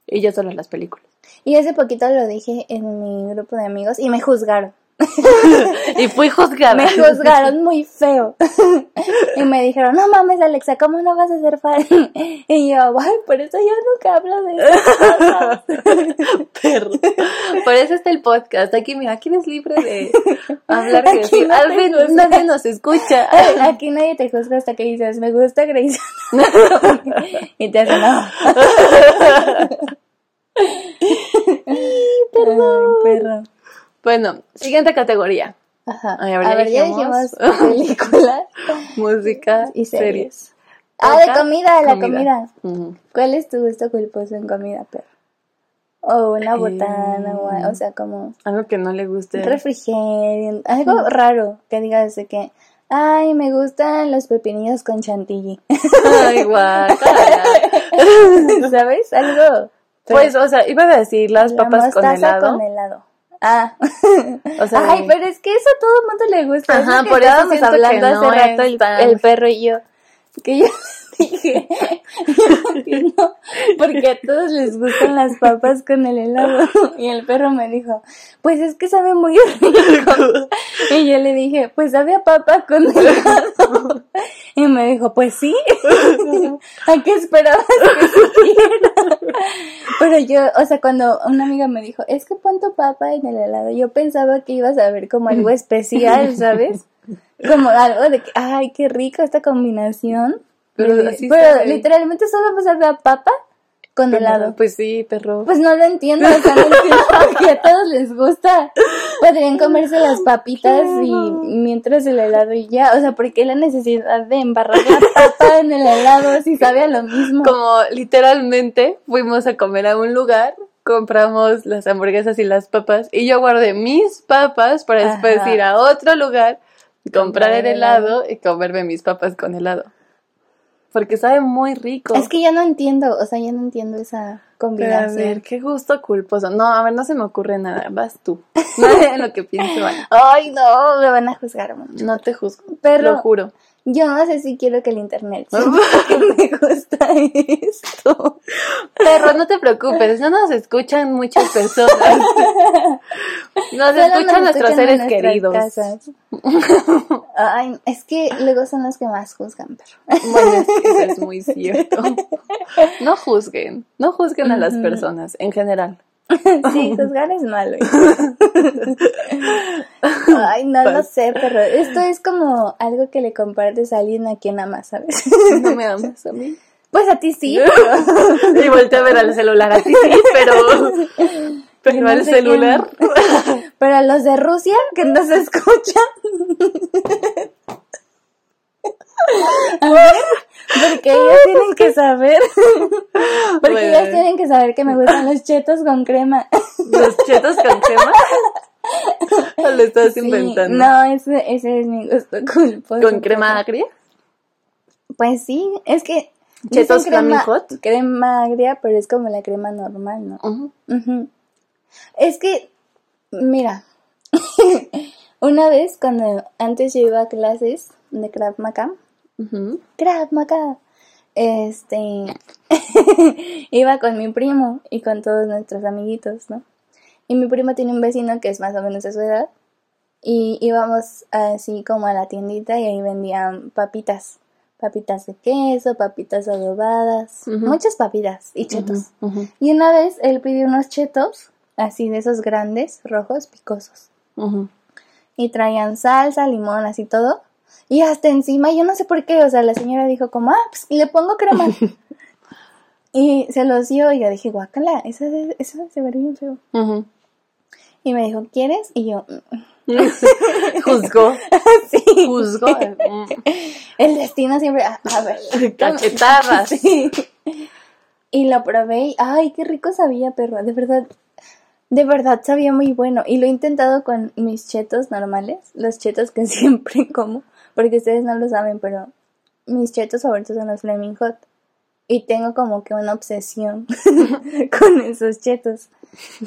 Y yo solo las películas. Y hace poquito lo dije en mi grupo de amigos y me juzgaron. y fui juzgada. Me juzgaron muy feo. y me dijeron, no mames, Alexa, ¿cómo no vas a ser fan? y yo, ay, por eso yo nunca hablo de eso. Perro. Por eso está el podcast. Aquí, mira, aquí eres libre de hablar que Aquí no Al te fin juzgan. nadie nos escucha. Aquí nadie te juzga hasta que dices, me gusta Grace. y te hacen, no. Ay, perro. Bueno, siguiente categoría. Ajá. Ay, a a ver, ya dijimos. películas Música y series. Ah, de comida, de la comida. ¿Cuál es tu gusto culposo en comida, perro? O una botana, o, Eh. o sea, como Algo que no le guste. refrigerio, algo raro que digas de que, ay, me gustan los pepinillos con chantilly, Ay, guácala. ¿sabes? Algo. Pues, o sea, iba a decir las La papas con helado. con helado. Ah, O sea, ay, pero es que eso a todo el mundo le gusta. Ajá, es por eso estábamos hablando no hace rato el, el perro y yo. Que yo dije, no porque a todos les gustan las papas con el helado. Y el perro me dijo, pues es que sabe muy rico. Y yo le dije, pues sabe a papa con helado. Y me dijo, pues sí. ¿A qué esperabas que? Pero yo, o sea, cuando una amiga me dijo, es que tu papa en el helado, yo pensaba que ibas a ver como algo especial, ¿sabes? Como algo de que, ay, qué rico esta combinación. Pero literalmente solo me sabe a papa con helado. Pues sí, perro. Pues no lo entiendo, o sea, no entiendo por qué a todos les gusta. Podrían comerse las papitas y mientras el helado y ya. O sea, ¿por qué la necesidad de embarrar la papa en el helado si sabe a lo mismo? Como literalmente fuimos a comer a un lugar, compramos las hamburguesas y las papas, y yo guardé mis papas para después ir a otro lugar, comprar el helado y comerme mis papas con helado. Porque sabe muy rico. Es que yo no entiendo, o sea, yo no entiendo esa Pero a combinación. ver, qué gusto culposo. No, a ver, no se me ocurre nada. Vas tú. Nada de lo que pienso. Ay, no, me van a juzgar mucho. No te juzgo. Pero- Lo juro. Yo no sé si quiero que el internet sepa que me gusta esto. Perro, no te preocupes. No nos escuchan muchas personas. Nos Solo escuchan nos nuestros escuchan seres queridos. casas. Ay, es que luego son los que más juzgan, pero. Bueno, es que eso es muy cierto. No juzguen. No juzguen a las personas en general. Sí, juzgar es malo. Ay, no lo sé, pero esto es como algo que le compartes a alguien a quien amas, ¿sabes? No me amas a mí. Pues a ti sí, pero Y volteé a ver al celular a ti, sí, pero. Pero No al celular. pero a los de Rusia que no se escuchan. A ver, porque ellos tienen que saber. Porque Bueno. ellos tienen que saber que me gustan los chetos con crema. Los chetos con crema. ¿O lo estás Sí, inventando? no, ese, ese es mi gusto culposo. ¿Con crema agria? Pues sí, es que. ¿Chetos crema, Hot? crema agria, pero es como la crema normal, ¿no? Ujú. Es que, mira, una vez cuando antes yo iba a clases de Krav Maga, Ujú. Krav Maga, este, iba con mi primo y con todos nuestros amiguitos, ¿no? Y mi primo tiene un vecino que es más o menos de su edad y íbamos así como a la tiendita y ahí vendían papitas, papitas de queso, papitas adobadas, muchas papitas y chetos. Y una vez él pidió unos chetos, así de esos grandes, rojos, picosos. Y traían salsa, limón, así todo. Y hasta encima, yo no sé por qué, o sea, la señora dijo como, ah, pues le pongo crema. y se los dio y yo dije, guácala, eso, eso se ve bien feo. Y me dijo, ¿quieres? Y yo, "Mm". Juzgó. sí. Juzgó. El destino siempre, a, a ver. Cachetarras. Sí. Y lo probé y, ay, qué rico sabía, perro. De verdad, de verdad sabía muy bueno. Y lo he intentado con mis chetos normales, los chetos que siempre como, porque ustedes no lo saben, pero mis chetos favoritos son los Flaming Hot. Y tengo como que una obsesión con esos chetos.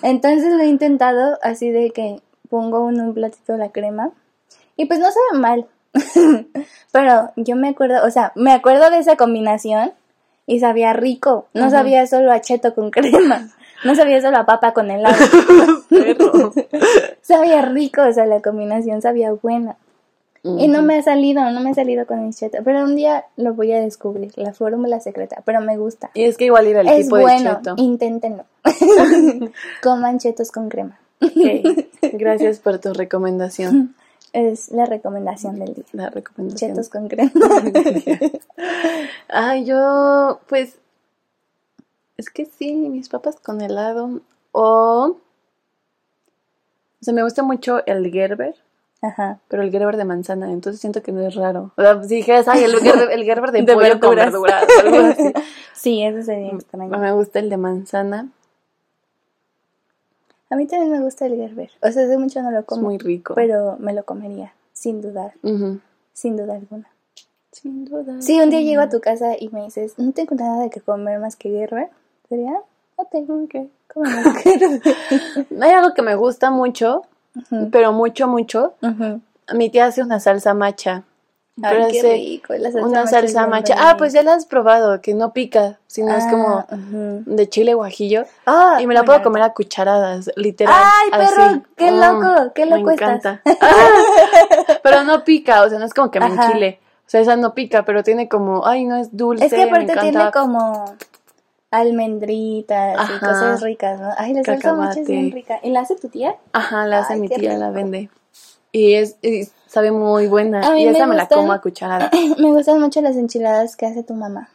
Entonces lo he intentado así de que pongo en un platito la crema. Y pues no sabe mal. Pero yo me acuerdo, o sea, me acuerdo de esa combinación y sabía rico. No Ajá. sabía solo a cheto con crema. No sabía solo a papa con helado. Sabía rico, o sea, la combinación sabía buena. Y no me ha salido, no me ha salido con mis chetos. Pero un día lo voy a descubrir, la fórmula secreta. Pero me gusta. Y es que igual ir al es tipo bueno, de cheto. inténtenlo. Coman chetos con crema. Ok. Gracias por tu recomendación. Es la recomendación del día. La recomendación. Chetos con crema. Ay, yo, pues, es que sí, mis papas con helado. O O sea, me gusta mucho el Gerber, Ajá. pero el Gerber de manzana, entonces siento que no es raro. O sea, si dijeras, ay, el Gerber, el Gerber de, De pollo con verduras. algo así. Sí, eso sería extraño. Me gusta el de manzana, A mí también me gusta el Gerber. O sea, hace mucho no lo es como. muy rico. Pero me lo comería, sin dudar, sin duda alguna. Sin duda. Si un día llego a tu casa y me dices, no tengo nada de que comer más que Gerber, sería, ok, Ok. como más Gerber. Hay algo que me gusta mucho, Pero mucho, mucho. Mi tía hace una salsa macha. Pero Ay, qué rico. la salsa una macha salsa macha. Ah, pues ya la has probado, que no pica, sino es como Ah, de chile guajillo. Ah, Y me la bueno, puedo comer a cucharadas, literal. ¡Ay, perro! así. ¡Qué Mm, loco! ¡Qué loco Me estás! encanta. pero no pica, o sea, no es como que me enchile. O sea, esa no pica, pero tiene como, ay, no es dulce. Es que aparte tiene como almendritas y Ajá. cosas ricas, ¿no? Ay, la salsa es bien rica. ¿Y la hace tu tía? Ajá, la hace Ay, mi tía, la vende. Y es, y sabe muy buena. A mí y me esa me la como a cucharadas. Me gustan mucho las enchiladas que hace tu mamá.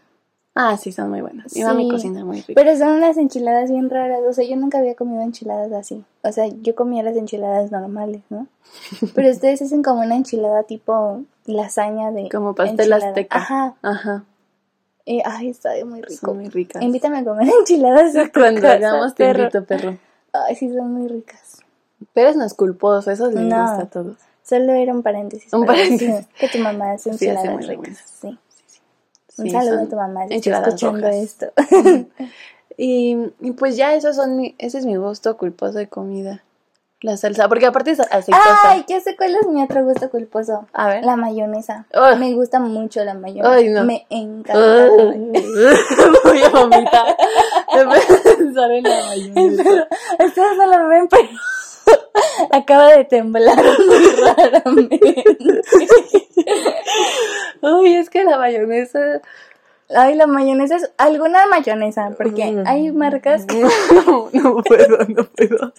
Ah, sí, son muy buenas. Mi Sí. cocina muy rico. Pero son unas enchiladas bien raras. O sea, yo nunca había comido enchiladas así. O sea, yo comía las enchiladas normales, ¿no? Pero ustedes hacen como una enchilada tipo lasaña de. Como pastel enchilada. azteca. Ajá. Ajá. Y, ay, está muy rico. Son muy ricas. Invítame a comer enchiladas Cuando casa, hagamos te perro. invito, perro. Ay, sí, son muy ricas. Pero es no es culposo, eso les No. gusta a todos. Solo era un paréntesis. Un paréntesis. Que tu mamá hace Sí, hace enchiladas muy ricas. Sí. Sí, Un saludo a tu mamá si enchiladas escuchando rojas. esto. Y, y pues ya esos son mi, ese es mi gusto culposo de comida. La salsa, porque aparte es aceitosa. Ay, ya sé cuál es mi otro gusto culposo. A ver. La mayonesa. Me gusta mucho la mayonesa. Ay, no. Me encanta. la Ay, mayonesa. Voy a vomitar. de pensar en la mayonesa. Ustedes no lo ven, pero acaba de temblar muy raramente. Ay, es que la mayonesa. Ay, la mayonesa es alguna mayonesa, porque Mm. hay marcas que No, no puedo, no puedo.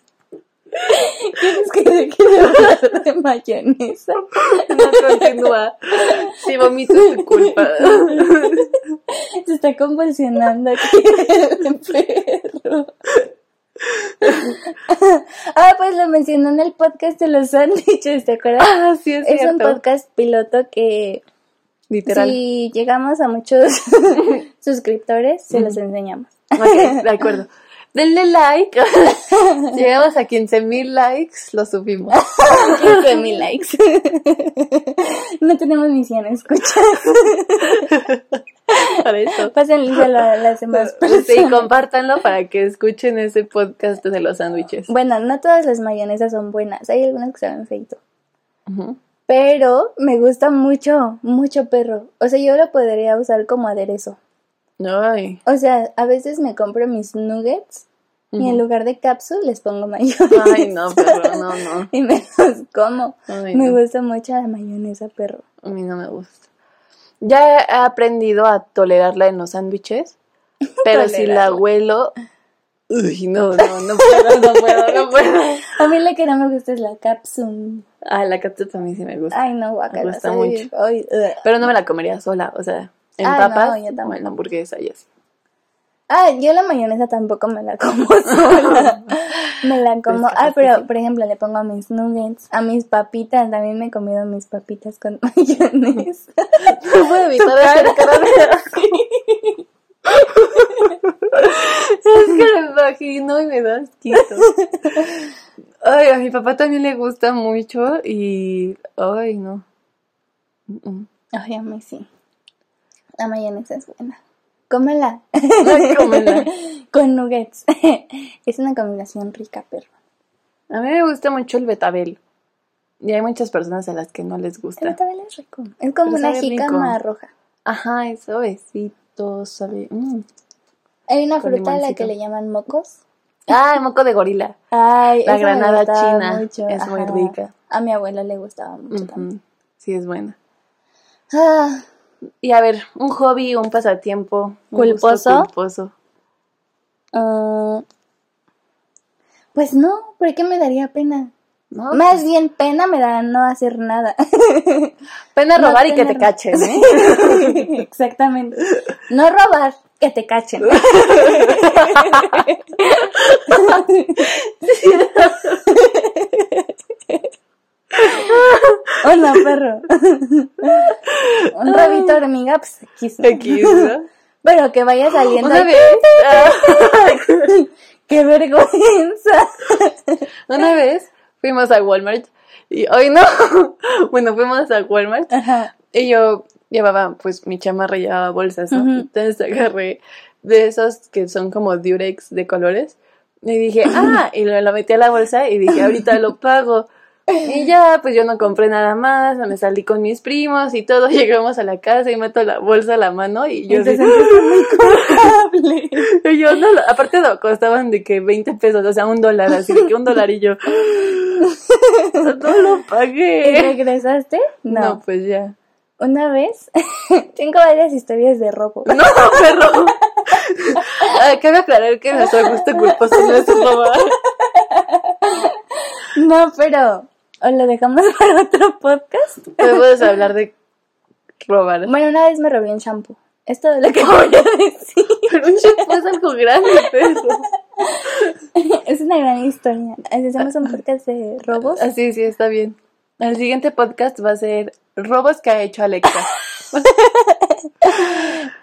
Tienes que dejar hablar de mayonesa. No continúa. Si vomito es tu culpa. Se está convulsionando aquí el perro. Ah, pues lo mencionó en el podcast de los sándwiches, ¿te acuerdas? Ah, sí, es, Es un podcast piloto que Literal. si llegamos a muchos suscriptores, se los enseñamos. Ok, de acuerdo. Denle like. Llegamos a 15 mil likes, lo subimos. 15 mil likes. No tenemos ni 100 escuchas. Para eso. Pásenle a las demás Sí, personas. compártanlo para que escuchen ese podcast de los sándwiches. Bueno, no todas las mayonesas son buenas. Hay algunas que saben feito. Ujú. Pero me gusta mucho, mucho perro. O sea, yo lo podría usar como aderezo. Ay. O sea, a veces me compro mis nuggets y en lugar de cápsula les pongo mayonesa. Ay, no, perro, no, no. Y me los como. Ay, me no. gusta mucho la mayonesa, perro. A mí no me gusta. Ya he aprendido a tolerarla en los sándwiches, pero si la huelo... Uy, no, no, no puedo, no puedo, no puedo. A mí la que no me gusta es la cápsula. Ah, la a mí sí me gusta. Ay, no, guacala. Me gusta mucho. ay. Pero no me la comería sola, o sea, en no, papas tampoco. o en hamburguesa y así. Ah, yo la mayonesa tampoco me la como sola. me la como. Ah, pero por ejemplo, le pongo a mis nuggets, a mis papitas. También me he comido mis papitas con mayonesa. No puedo evitar hacer cara de Es que me imagino y me da asquito. Ay, a mi papá también le gusta mucho y... Ay, no. Mm, mm. Ay, a mí sí. La mayonesa es buena. Cómela. Cómela. con nuggets. es una combinación rica, perro. A mí me gusta mucho el betabel. Y hay muchas personas a las que no les El gusta. betabel es rico. Es como Pero una jícama roja. Ajá, es suavecito, sabe... mm. Hay una Con fruta a la que le llaman mocos. Ah, el moco de gorila. Ay, La granada china mucho, es muy rica. A mi abuela le gustaba mucho también. Sí, es buena. Ah, Y a ver, un hobby, un pasatiempo. un ¿Culposo? culposo. ah, pues no, ¿por qué me daría pena? ¿No? Más bien pena me da no hacer nada. Pena no robar y que te cachen, ¿eh? Exactamente. No robar, que te cachen. Hola, perro. Un rabito hormiga, pues Te quiso. Pero que vaya saliendo. Una vez. ¡Qué vergüenza! Una vez fuimos a Walmart y hoy no. Bueno, fuimos a Walmart y yo llevaba, pues mi chamarra llevaba bolsas. Entonces agarré de esos que son como Durex de colores y dije, ah, y lo, lo metí a la bolsa y dije, ahorita lo pago. Y ya, pues yo no compré nada más, me salí con mis primos y todo, llegamos a la casa y meto la bolsa a la mano y yo sentiste muy culpable. y yo no, aparte lo costaban de que 20 pesos, o sea, un dólar, así de que un dólar y yo, no lo ¿Y pagué. regresaste? No, No. pues ya. Una vez, tengo varias historias de robo. No, perro. Ah, cabe aclarar que nuestro gusto culposo no es robar. No, pero. ¿O lo dejamos para otro podcast? Podemos hablar de robar. Bueno, una vez me robé un shampoo. Es todo lo que voy a decir. Pero un shampoo es algo grande, perro. Es una gran historia. Hacemos un podcast de robos. Así, sí, está bien. El siguiente podcast va a ser robos que ha hecho Alexa.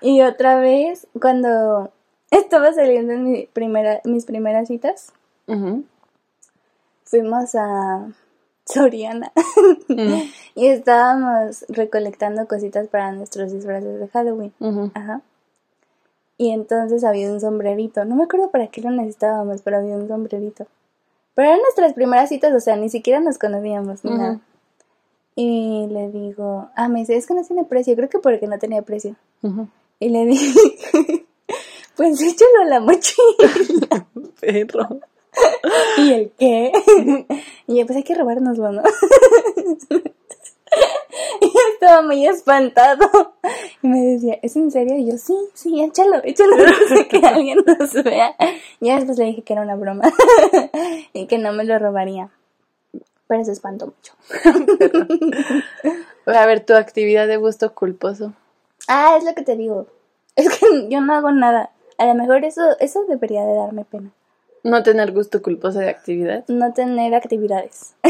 Y otra vez, cuando estaba saliendo en mi primera, mis primeras citas, fuimos a Soriana Mm, y estábamos recolectando cositas para nuestros disfraces de Halloween. Ajá. Y entonces había un sombrerito. No me acuerdo para qué lo necesitábamos, pero había un sombrerito. Pero eran nuestras primeras citas, o sea, ni siquiera nos conocíamos ni nada. Y le digo, ah, me dice, es que no tiene precio. Creo que porque no tenía precio. Y le dije, pues échalo a la mochila. Perro. ¿Y el qué? Y yo, pues hay que robárnoslo, ¿no? Y yo estaba muy espantado. Y me decía, ¿es en serio? Y yo, sí, sí, échalo, échalo antes que alguien nos vea. Y ya después le dije que era una broma. Y que no me lo robaría. Pero se espantó mucho. A ver, tu actividad de gusto culposo. Ah, es lo que te digo. Es que yo no hago nada. A lo mejor eso, eso debería de darme pena. No tener gusto culposo de actividad. No tener actividades.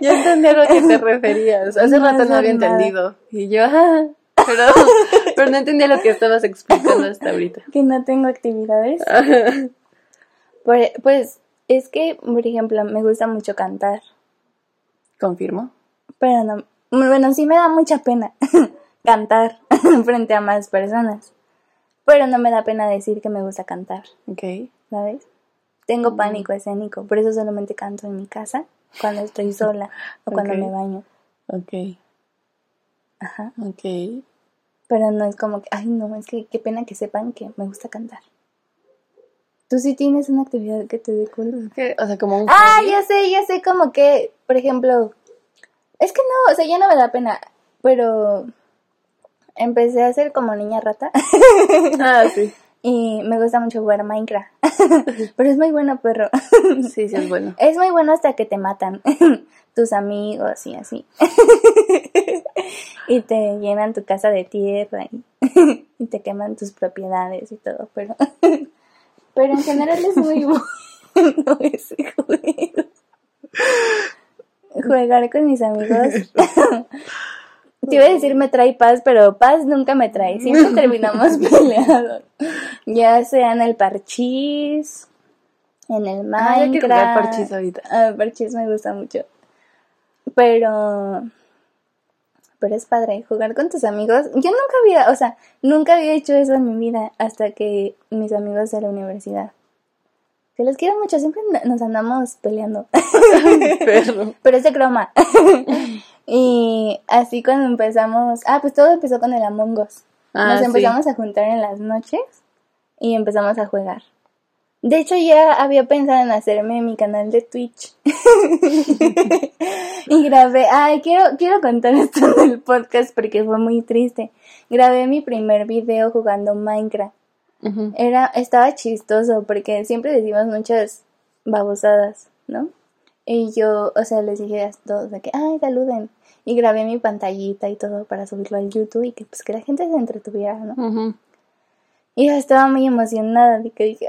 Yo entendí a lo que te referías. Hace No rato no había nada. entendido. Y yo, ah, pero, pero no entendía lo que estabas explicando hasta ahorita. Que no tengo actividades. Por- pues es que, por ejemplo, me gusta mucho cantar. Confirmo. Pero no. Bueno, sí me da mucha pena cantar frente a más personas. Pero no me da pena decir que me gusta cantar, Ok. ¿sabes? Tengo pánico escénico, por eso solamente canto en mi casa, cuando estoy sola o cuando me baño. Ok. Ajá. Ok. Pero no es como que, ay, no, es que qué pena que sepan que me gusta cantar. Tú sí tienes una actividad que te dé que, o sea, como un. Ah, hobby. ya sé, ya sé, como que, por ejemplo, es que no, o sea, ya no me da pena, pero empecé a ser como niña rata Ah, sí. y me gusta mucho jugar Minecraft. pero es muy bueno, perro. Sí, sí, es bueno. Es muy bueno hasta que te matan tus amigos y así. y te llenan tu casa de tierra y, y te queman tus propiedades y todo, pero pero en general es muy bueno ese juego. Jugar con mis amigos. Te iba a decir me trae paz, pero paz nunca me trae. Siempre terminamos peleados. Ya sea en el parchís, en el Minecraft. Ah, hay que jugar parchís ahorita. Ah, parchís me gusta mucho. Pero. Pero es padre jugar con tus amigos. Yo nunca había, o sea, nunca había hecho eso en mi vida hasta que mis amigos de la universidad. Que los quiero mucho, siempre nos andamos peleando. Perro. Pero es de croma. y así cuando empezamos. Ah, pues todo empezó con el Among Us. Ah, Nos sí. empezamos a juntar en las noches y empezamos a jugar. De hecho, ya había pensado en hacerme mi canal de Twitch. y grabé. Ay, quiero, quiero contar esto en el podcast porque fue muy triste. Grabé mi primer video jugando Minecraft. Era, estaba chistoso porque siempre decimos muchas babosadas, ¿no? Y yo, o sea, les dije a todos de que, ay, saluden. Y grabé mi pantallita y todo para subirlo al YouTube y que pues que la gente se entretuviera, ¿no? Y yo estaba muy emocionada de que dije,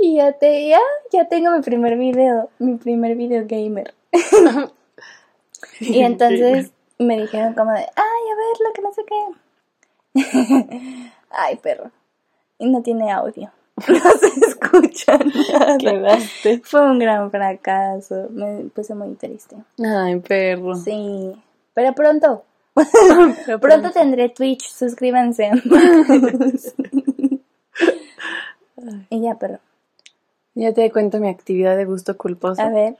ay, ya te, ya, ya tengo mi primer video, mi primer video gamer. y entonces me dijeron como de, ay, a ver, lo que no sé qué. ay, perro. Y no tiene audio. No se escucha nada. Quedaste. Fue un gran fracaso. Me puse muy triste. Ay, perro. Sí. Pero pronto. Pronto tendré Twitch. Suscríbanse. y ya, perro. Ya te cuento mi actividad de gusto culposo. A ver.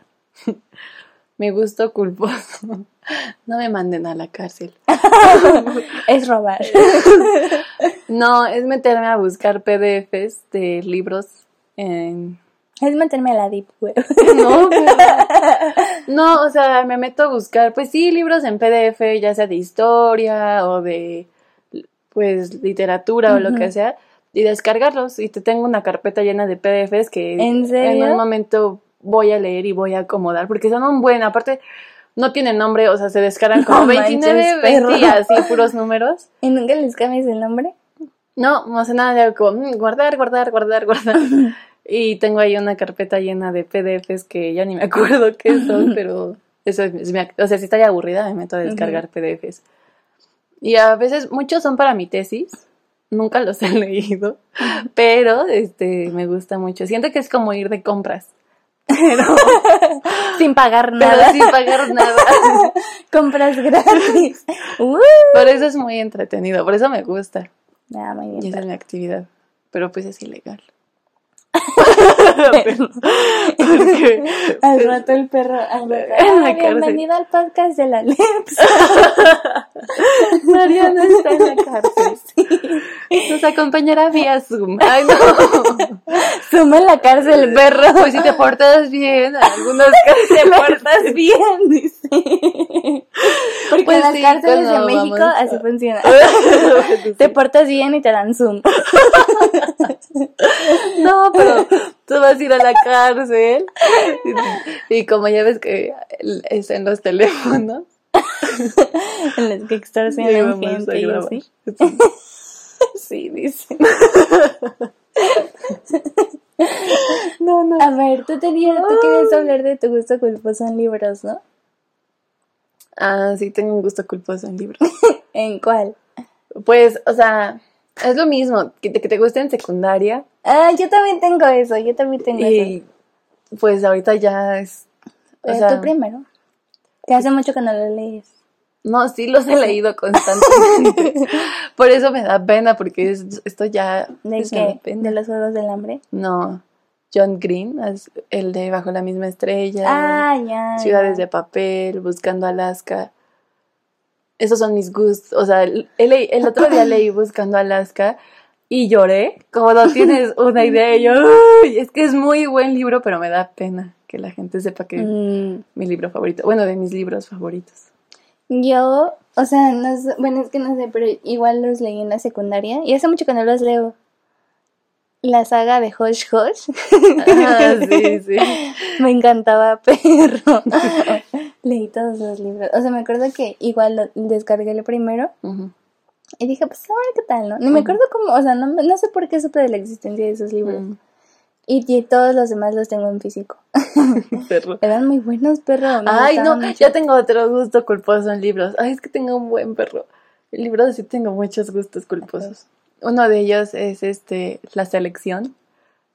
Mi gusto culposo. No me manden a la cárcel. Es robar. No, es meterme a buscar PDFs de libros en... Es meterme a la deep web. No, no, o sea, me meto a buscar, pues sí, libros en PDF, ya sea de historia o de, pues, literatura o lo que sea, y descargarlos. Y te tengo una carpeta llena de PDFs que ¿En serio? en un momento voy a leer y voy a acomodar, porque son un buen, aparte, no tienen nombre, o sea, se descargan como No 29, manches, 20 perro. y así, puros números. ¿Y nunca les cambias el nombre? No, no hace nada de como mm, guardar, guardar, guardar, guardar. y tengo ahí una carpeta llena de PDFs que ya ni me acuerdo qué son, pero eso es, mi o sea, si estoy aburrida me meto a descargar PDFs. Y a veces muchos son para mi tesis. Nunca los he leído, pero este me gusta mucho. Siento que es como ir de compras, Sin pagar pero nada. sin pagar nada. Compras gratis. Uh. Por eso es muy entretenido, por eso me gusta. Ah, muy Y bien. esa es mi actividad. Pero pues es ilegal. Porque Al rato el perro. Al rato. En la Ah, bienvenido al podcast de la LEPS. Mariana está en la cárcel. Nos acompañará vía Zoom. Ay, no. Suma en la cárcel, perro. Pues si te portas bien, en algunos te portas bien, dice. Porque Pues en las sí, cárceles de México a- así funciona. Te portas bien y te dan Zoom. No, pero tú vas a ir a la cárcel. Y, y como ya ves que es en los teléfonos. En las que extorsionan gente y así. Sí, dice. No, no. A ver, tú tenías, tú querías hablar de tu gusto culposo en libros, ¿no? Ah, sí, tengo un gusto culposo en libros. ¿En cuál? Pues, o sea, es lo mismo, que te, que te guste en secundaria. Ah, yo también tengo eso, yo también tengo eso. Y pues ahorita ya es. O Pero sea, tú primero. Que hace mucho que no lo lees. no, sí los he leído constantemente. Por eso me da pena, porque es- esto ya. ¿De da qué? ¿De los Juegos del Hambre? No. John Green, es el de Bajo la misma estrella. Ah, ya. Ciudades ya. de papel, Buscando Alaska. Esos son mis gustos. O sea, el, el- otro día leí Buscando Alaska y lloré. Como no tienes una idea. Y yo, "Uy, es que es muy buen libro, pero me da pena que la gente sepa que es Mm, mi libro favorito. Bueno, de mis libros favoritos. yo, o sea, no sé, bueno, es que no sé, pero igual los leí en la secundaria y hace mucho que no los leo. La saga de Hush Hush. Ah, sí, sí. Me encantaba, perro. Leí todos los libros. O sea, me acuerdo que igual lo- descargué el primero y dije, pues a ver qué tal, ¿no? Ni me acuerdo cómo, o sea, no, me- no sé por qué supe de la existencia de esos libros. Y, y todos los demás los tengo en físico. perro. Eran muy buenos, perro. me Ay, no, mucho. ya tengo otro gusto culposo en libros. Ay, es que tengo un buen perro. En libros sí tengo muchos gustos culposos. Uno de ellos es este, la selección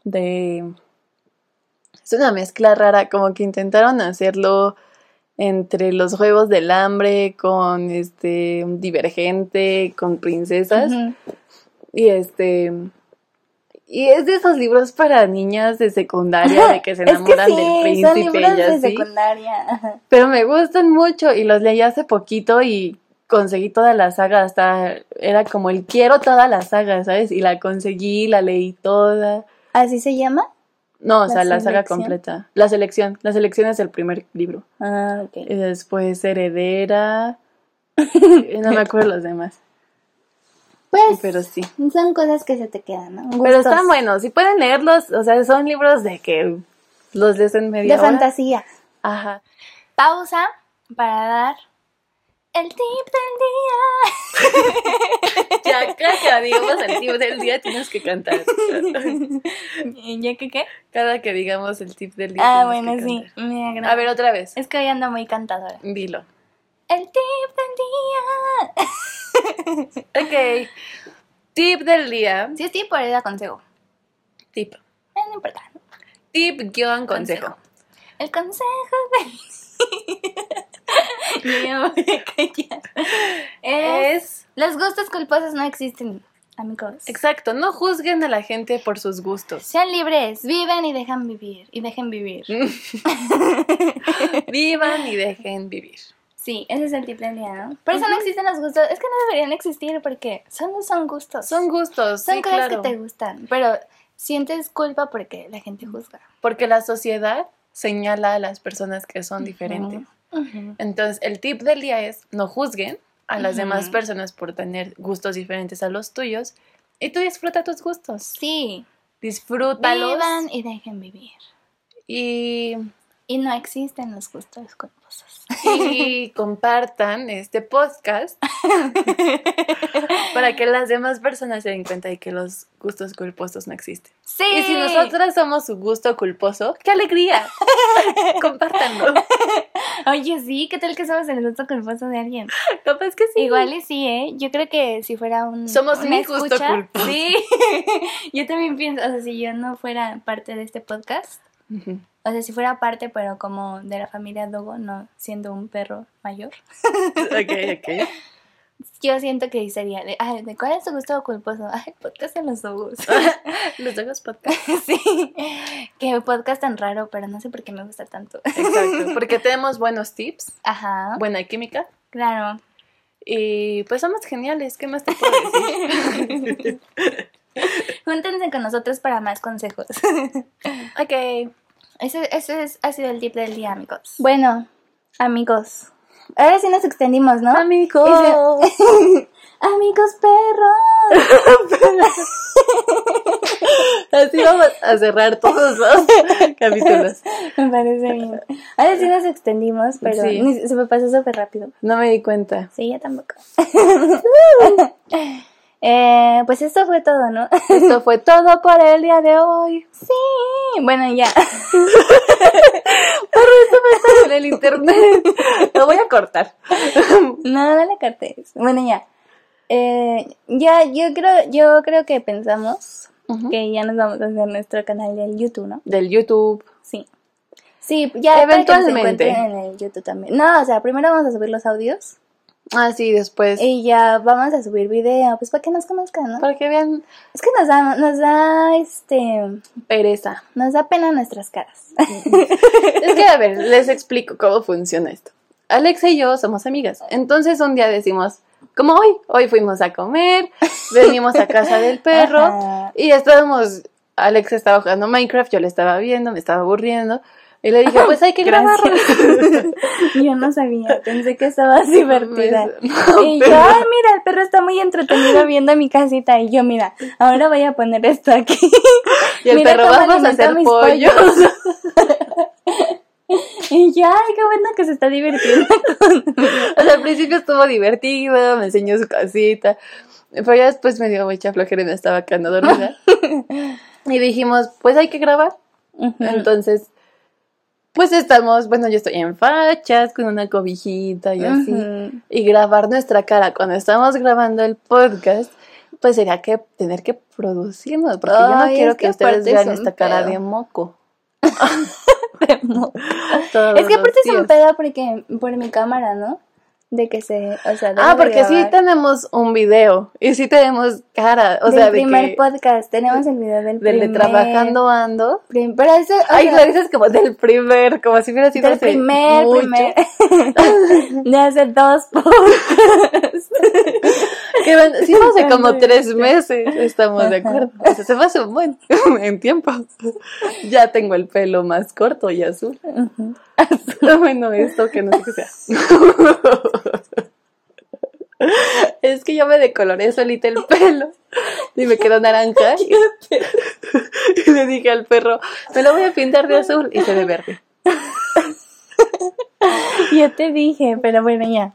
de... Es una mezcla rara, como que intentaron hacerlo entre los Juegos del Hambre, con este Divergente, con princesas. Y este... Y es de esos libros para niñas de secundaria, de que se enamoran es que sí, del son príncipe libros y de así. secundaria. Ajá. Pero me gustan mucho y los leí hace poquito y conseguí toda la saga, hasta era como el quiero toda la saga, ¿sabes? Y la conseguí, la leí toda. ¿Así se llama? No, o ¿La sea, la saga completa. La selección, la selección es el primer libro. Ah, ok. Y después Heredera. no me acuerdo los demás, Pues pero sí. son cosas que se te quedan, ¿no? Pero están buenos, si pueden leerlos, o sea, son libros de que los lees en media De hora. fantasía. Ajá. Pausa para dar el tip del Ya, cada que digamos el tip del día tienes que cantar. día. ¿Ya que qué? Cada que digamos el tip del día. Ah, bueno, que sí. Me agrada. A ver, otra vez. Es que hoy ando muy cantadora. Dilo. El tip del día. Ok. Tip del día. Si es tipo, era consejo. Tip. Eh, No importa. Tip guion consejo. El consejo del día. Me voy a callar. Es. Los gustos culposos no existen, amigos. Exacto, no juzguen a la gente por sus gustos. Sean libres, viven y dejan vivir. Y dejen vivir. Vivan y dejen vivir. Sí, ese es el día, ¿no? Por eso no existen los gustos. Es que no deberían existir porque solo son gustos. Son gustos, Son sí, cosas claro. que te gustan. Pero sientes culpa porque la gente juzga. Porque la sociedad señala a las personas que son diferentes. Entonces, el tip del día es no juzguen a las demás personas por tener gustos diferentes a los tuyos y tú disfruta tus gustos. Sí, Disfrútalos vivan y dejen vivir. y, Y no existen los gustos culposos. y compartan este podcast para que las demás personas se den cuenta de que los gustos culposos no existen. Sí. Y si nosotras somos su gusto culposo, ¡qué alegría! Compártanlo. Oye, sí, ¿qué tal que somos el gusto culposo de alguien? Capaz que sí. Igual y sí, ¿eh? Yo creo que si fuera un. Somos mi gusto culposo. Sí. yo también pienso, o sea, si yo no fuera parte de este podcast, O sea, si fuera parte, pero como de la familia Dogo, no siendo un perro mayor, Ok, ok. yo siento que sería de, ay, ¿de cuál es tu gusto culposo? Ay, podcast en los Dogos. Los Dogos Podcast. sí. Qué podcast tan raro, pero no sé por qué me gusta tanto. Exacto. Porque tenemos buenos tips, Ajá. buena química. Claro. Y pues somos geniales. ¿Qué más te puedo decir? Júntense con nosotros para más consejos. ok. Ese, ese es, ha sido el tip del día, amigos. Bueno, amigos. Ahora sí nos extendimos, ¿no? Amigos. amigos perros. Así vamos a cerrar todos los capítulos. Me parece bien. Ahora sí nos extendimos, pero Sí. se me pasó súper rápido. No me di cuenta. Sí, yo tampoco. Eh, pues esto fue todo, ¿no? Esto fue todo por el día de hoy. sí. Bueno, ya. En el internet. Lo voy a cortar. No, no le cortes. Bueno, ya. Eh, ya, yo creo, yo creo que pensamos que ya nos vamos a hacer nuestro canal del YouTube, ¿no? Del YouTube. Sí. Sí, ya para que nos Eventualmente. encuentren en el YouTube también. No, o sea, primero vamos a subir los audios Ah, sí, después. y ya vamos a subir video, pues para que nos conozcan, ¿no? Para que vean Es que nos da, nos da, este, pereza. nos da pena nuestras caras. Es que, a ver, les explico cómo funciona esto. Alexa y yo somos amigas. Entonces un día decimos, como hoy, hoy fuimos a comer, venimos a casa del perro Ajá. y estábamos, Alexa estaba jugando Minecraft, yo le estaba viendo, me estaba aburriendo y le dije, pues hay que grabarlo. Yo no sabía, pensé que estabas divertida. No, y pero- yo, ay, mira, el perro está muy entretenido viendo mi casita. Y yo, mira, ahora voy a poner esto aquí. Y el Mira perro, vamos a hacer mis pollo. pollos. Y yo, ay, qué bueno que se está divirtiendo. O sea, al principio estuvo divertido, me enseñó su casita, pero ya después me dio mucha flojera y me estaba quedando dormida. Y dijimos, pues hay que grabar. Entonces, pues estamos, bueno, yo estoy en fachas con una cobijita y así. Y grabar nuestra cara cuando estamos grabando el podcast, pues sería que tener que producirnos, porque yo no quiero es que, que ustedes vean esta cara de moco. Es que aparte es un pedo porque, por mi cámara, ¿no? De que se, o sea, Ah, de porque sí grabar. tenemos un video y sí tenemos cara, o del sea, de primer que podcast, tenemos el video del del de primer. trabajando ando. prim- pero eso, Ay, sea, lo dices como del primer, como si hubiera sido del primer, mucho. primer. de hace dos podcasts. Que bueno, sí, hace como tres meses, estamos de acuerdo. O sea, se fue hace un buen en tiempo. Ya tengo el pelo más corto y azul. Azul, bueno, esto que no sé qué sea. Es que yo me decoloré solita el pelo y me quedó naranja. Y le dije al perro, me lo voy a pintar de azul y se ve verde. Yo te dije, pero bueno, ya.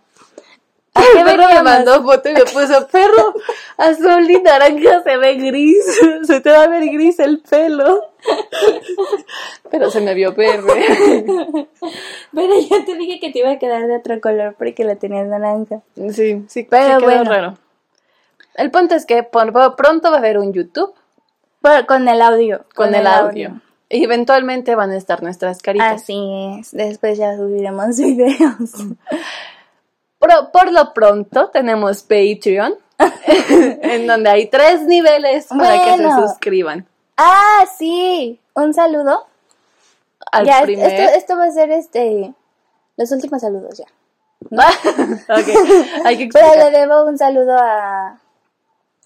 ¿A El qué perro me mandó foto y me puso, perro, azul y naranja se ve gris, se te va a ver gris el pelo. Pero se me vio verde. Pero yo te dije que te iba a quedar de otro color porque lo tenías naranja. Sí, sí, Pero sí bueno. raro. El punto es que por- pronto va a haber un YouTube con el audio. con, el audio. Y eventualmente van a estar nuestras caritas. Así es. Después ya subiremos videos. Por, por lo pronto tenemos Patreon, en donde hay tres niveles para que se suscriban. ah, sí. Un saludo. Al ya, primer. esto, esto va a ser este. Los últimos saludos ya. Ok, hay que Pero le debo un saludo a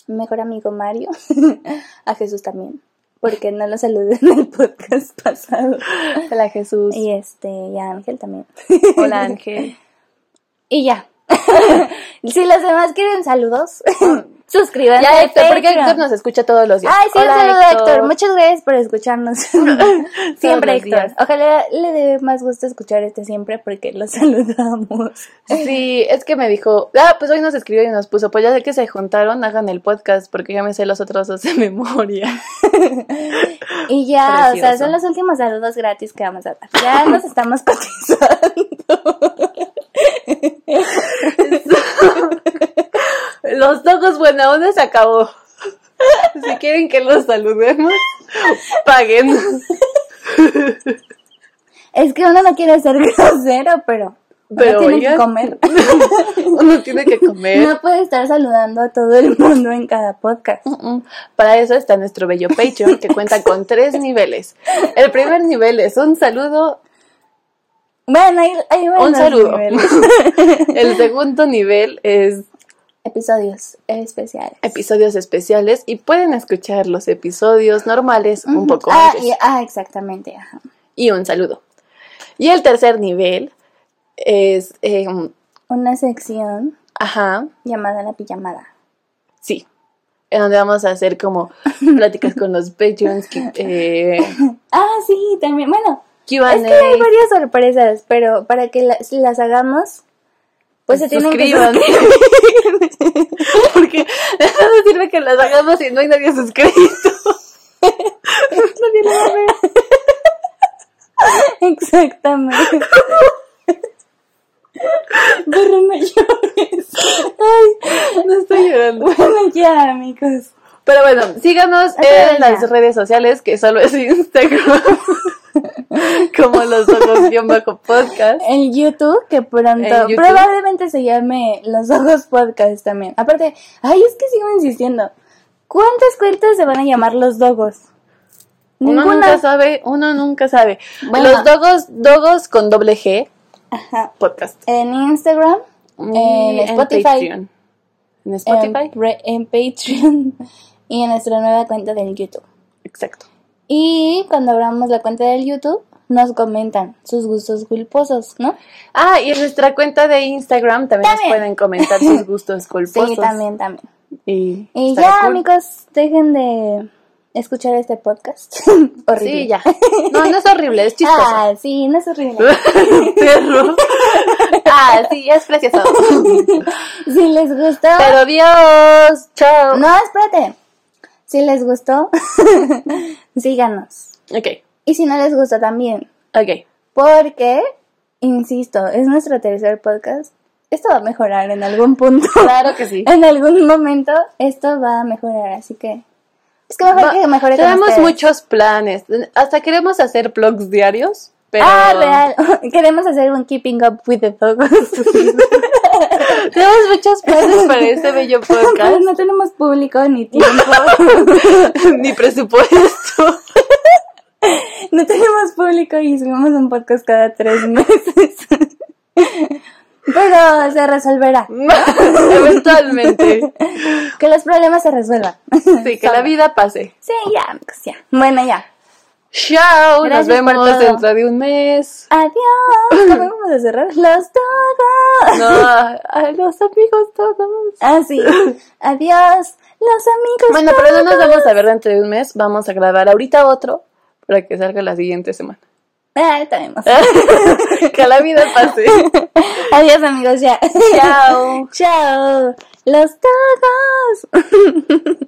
mi mejor amigo Mario, a Jesús también, porque no lo saludé en el podcast pasado. Hola Jesús. Y este, y a Ángel también. Hola Ángel. Y ya. si los demás quieren saludos, suscríbanse. Ya Héctor, porque. Héctor nos escucha todos los días. Ay, sí, un Hola, saludo a Héctor. Muchas gracias por escucharnos. siempre, Héctor. días. Ojalá le dé más gusto escuchar este siempre porque lo saludamos. Sí, es que me dijo, ah, pues hoy nos escribió y nos puso, pues ya sé que se juntaron, hagan el podcast porque ya me sé los otros dos de memoria. Y ya, o sea, son los últimos saludos gratis que vamos a dar. Ya nos estamos cotizando. Los ojos buena onda se acabó. Si quieren que los saludemos, paguen. Es que uno no quiere ser grosero, pero, Pero uno tiene oigan. que comer. Uno tiene que comer. No puede estar saludando a todo el mundo en cada podcast. Para eso está nuestro bello Patreon que cuenta con tres niveles. El primer nivel es un saludo, Bueno, ahí, ahí van un los saludo. niveles. El segundo nivel es Episodios especiales. episodios especiales y pueden escuchar los episodios normales un Ujú. poco ah, antes. y- ah, exactamente. Ajá. Y un saludo. Y el tercer nivel es, eh, Una sección ajá, llamada la pijamada. sí, en donde vamos a hacer como pláticas con los Patreons, que- eh, Ah, sí, también. Bueno, Q&A. es que hay varias sorpresas, pero para que las, las hagamos, pues se tienen que suscribir. Porque no sirve que las hagamos y no hay nadie suscrito. nadie lo va a ver. Exactamente. Pero no llores. Ay, no estoy llorando. Bueno, ya, amigos. Pero bueno, síganos en las redes sociales, que solo es Instagram. Como los ojos guion bajo podcast. En YouTube, que pronto, YouTube. probablemente se llame Los Ojos Podcast también. Aparte, ay, es que sigo insistiendo. ¿Cuántas cuentas se van a llamar Los Dogos? Uno nunca sabe, uno nunca sabe. Bueno. Los dogos, dogos con doble G, Ajá. podcast. En Instagram, en Spotify, Patreon. En Spotify, en Patreon y en nuestra nueva cuenta del YouTube. exacto. Y cuando abramos la cuenta del YouTube, nos comentan sus gustos culposos, ¿no? Ah, y en nuestra cuenta de Instagram también, También. nos pueden comentar sus gustos culposos. Sí, también, también. Y, ya, cool. amigos, dejen de escuchar este podcast. horrible. Sí, ya. No, no es horrible, es chistoso. Ah, sí, no es horrible. Perro. Ah, sí, es precioso. si les gustó. Pero Dios, chao. No, espérate. Si les gustó, síganos. Ok, Y si no les gustó también. ok. Porque, insisto, es nuestro tercer podcast. Esto va a mejorar en algún punto. Claro que sí. En algún momento esto va a mejorar, así que es que mejor Va- que mejore Tenemos muchos planes. Hasta queremos hacer vlogs diarios. Pero Ah, real. Queremos hacer un keeping up with the dogs. Tenemos muchos planes para este bello podcast. no tenemos público ni tiempo. Ni presupuesto. No tenemos público y subimos un podcast cada tres meses. Pero se resolverá. Eventualmente. Que los problemas se resuelvan. Sí, que la vida pase. Sí, ya, amigos, ya. Bueno, ya. Chao. Gracias Nos por vemos todo. dentro de un mes. Adiós. ¿Cómo vamos a cerrar? Los todos. No, a los amigos todos. Ah, sí. Adiós. Los amigos. Bueno, pero no nos todos. vamos a ver dentro de un mes. Vamos a grabar ahorita otro para que salga la siguiente semana. Ah, tenemos. que la vida pase. Adiós, amigos, ya. Chao. Chao. Los todos.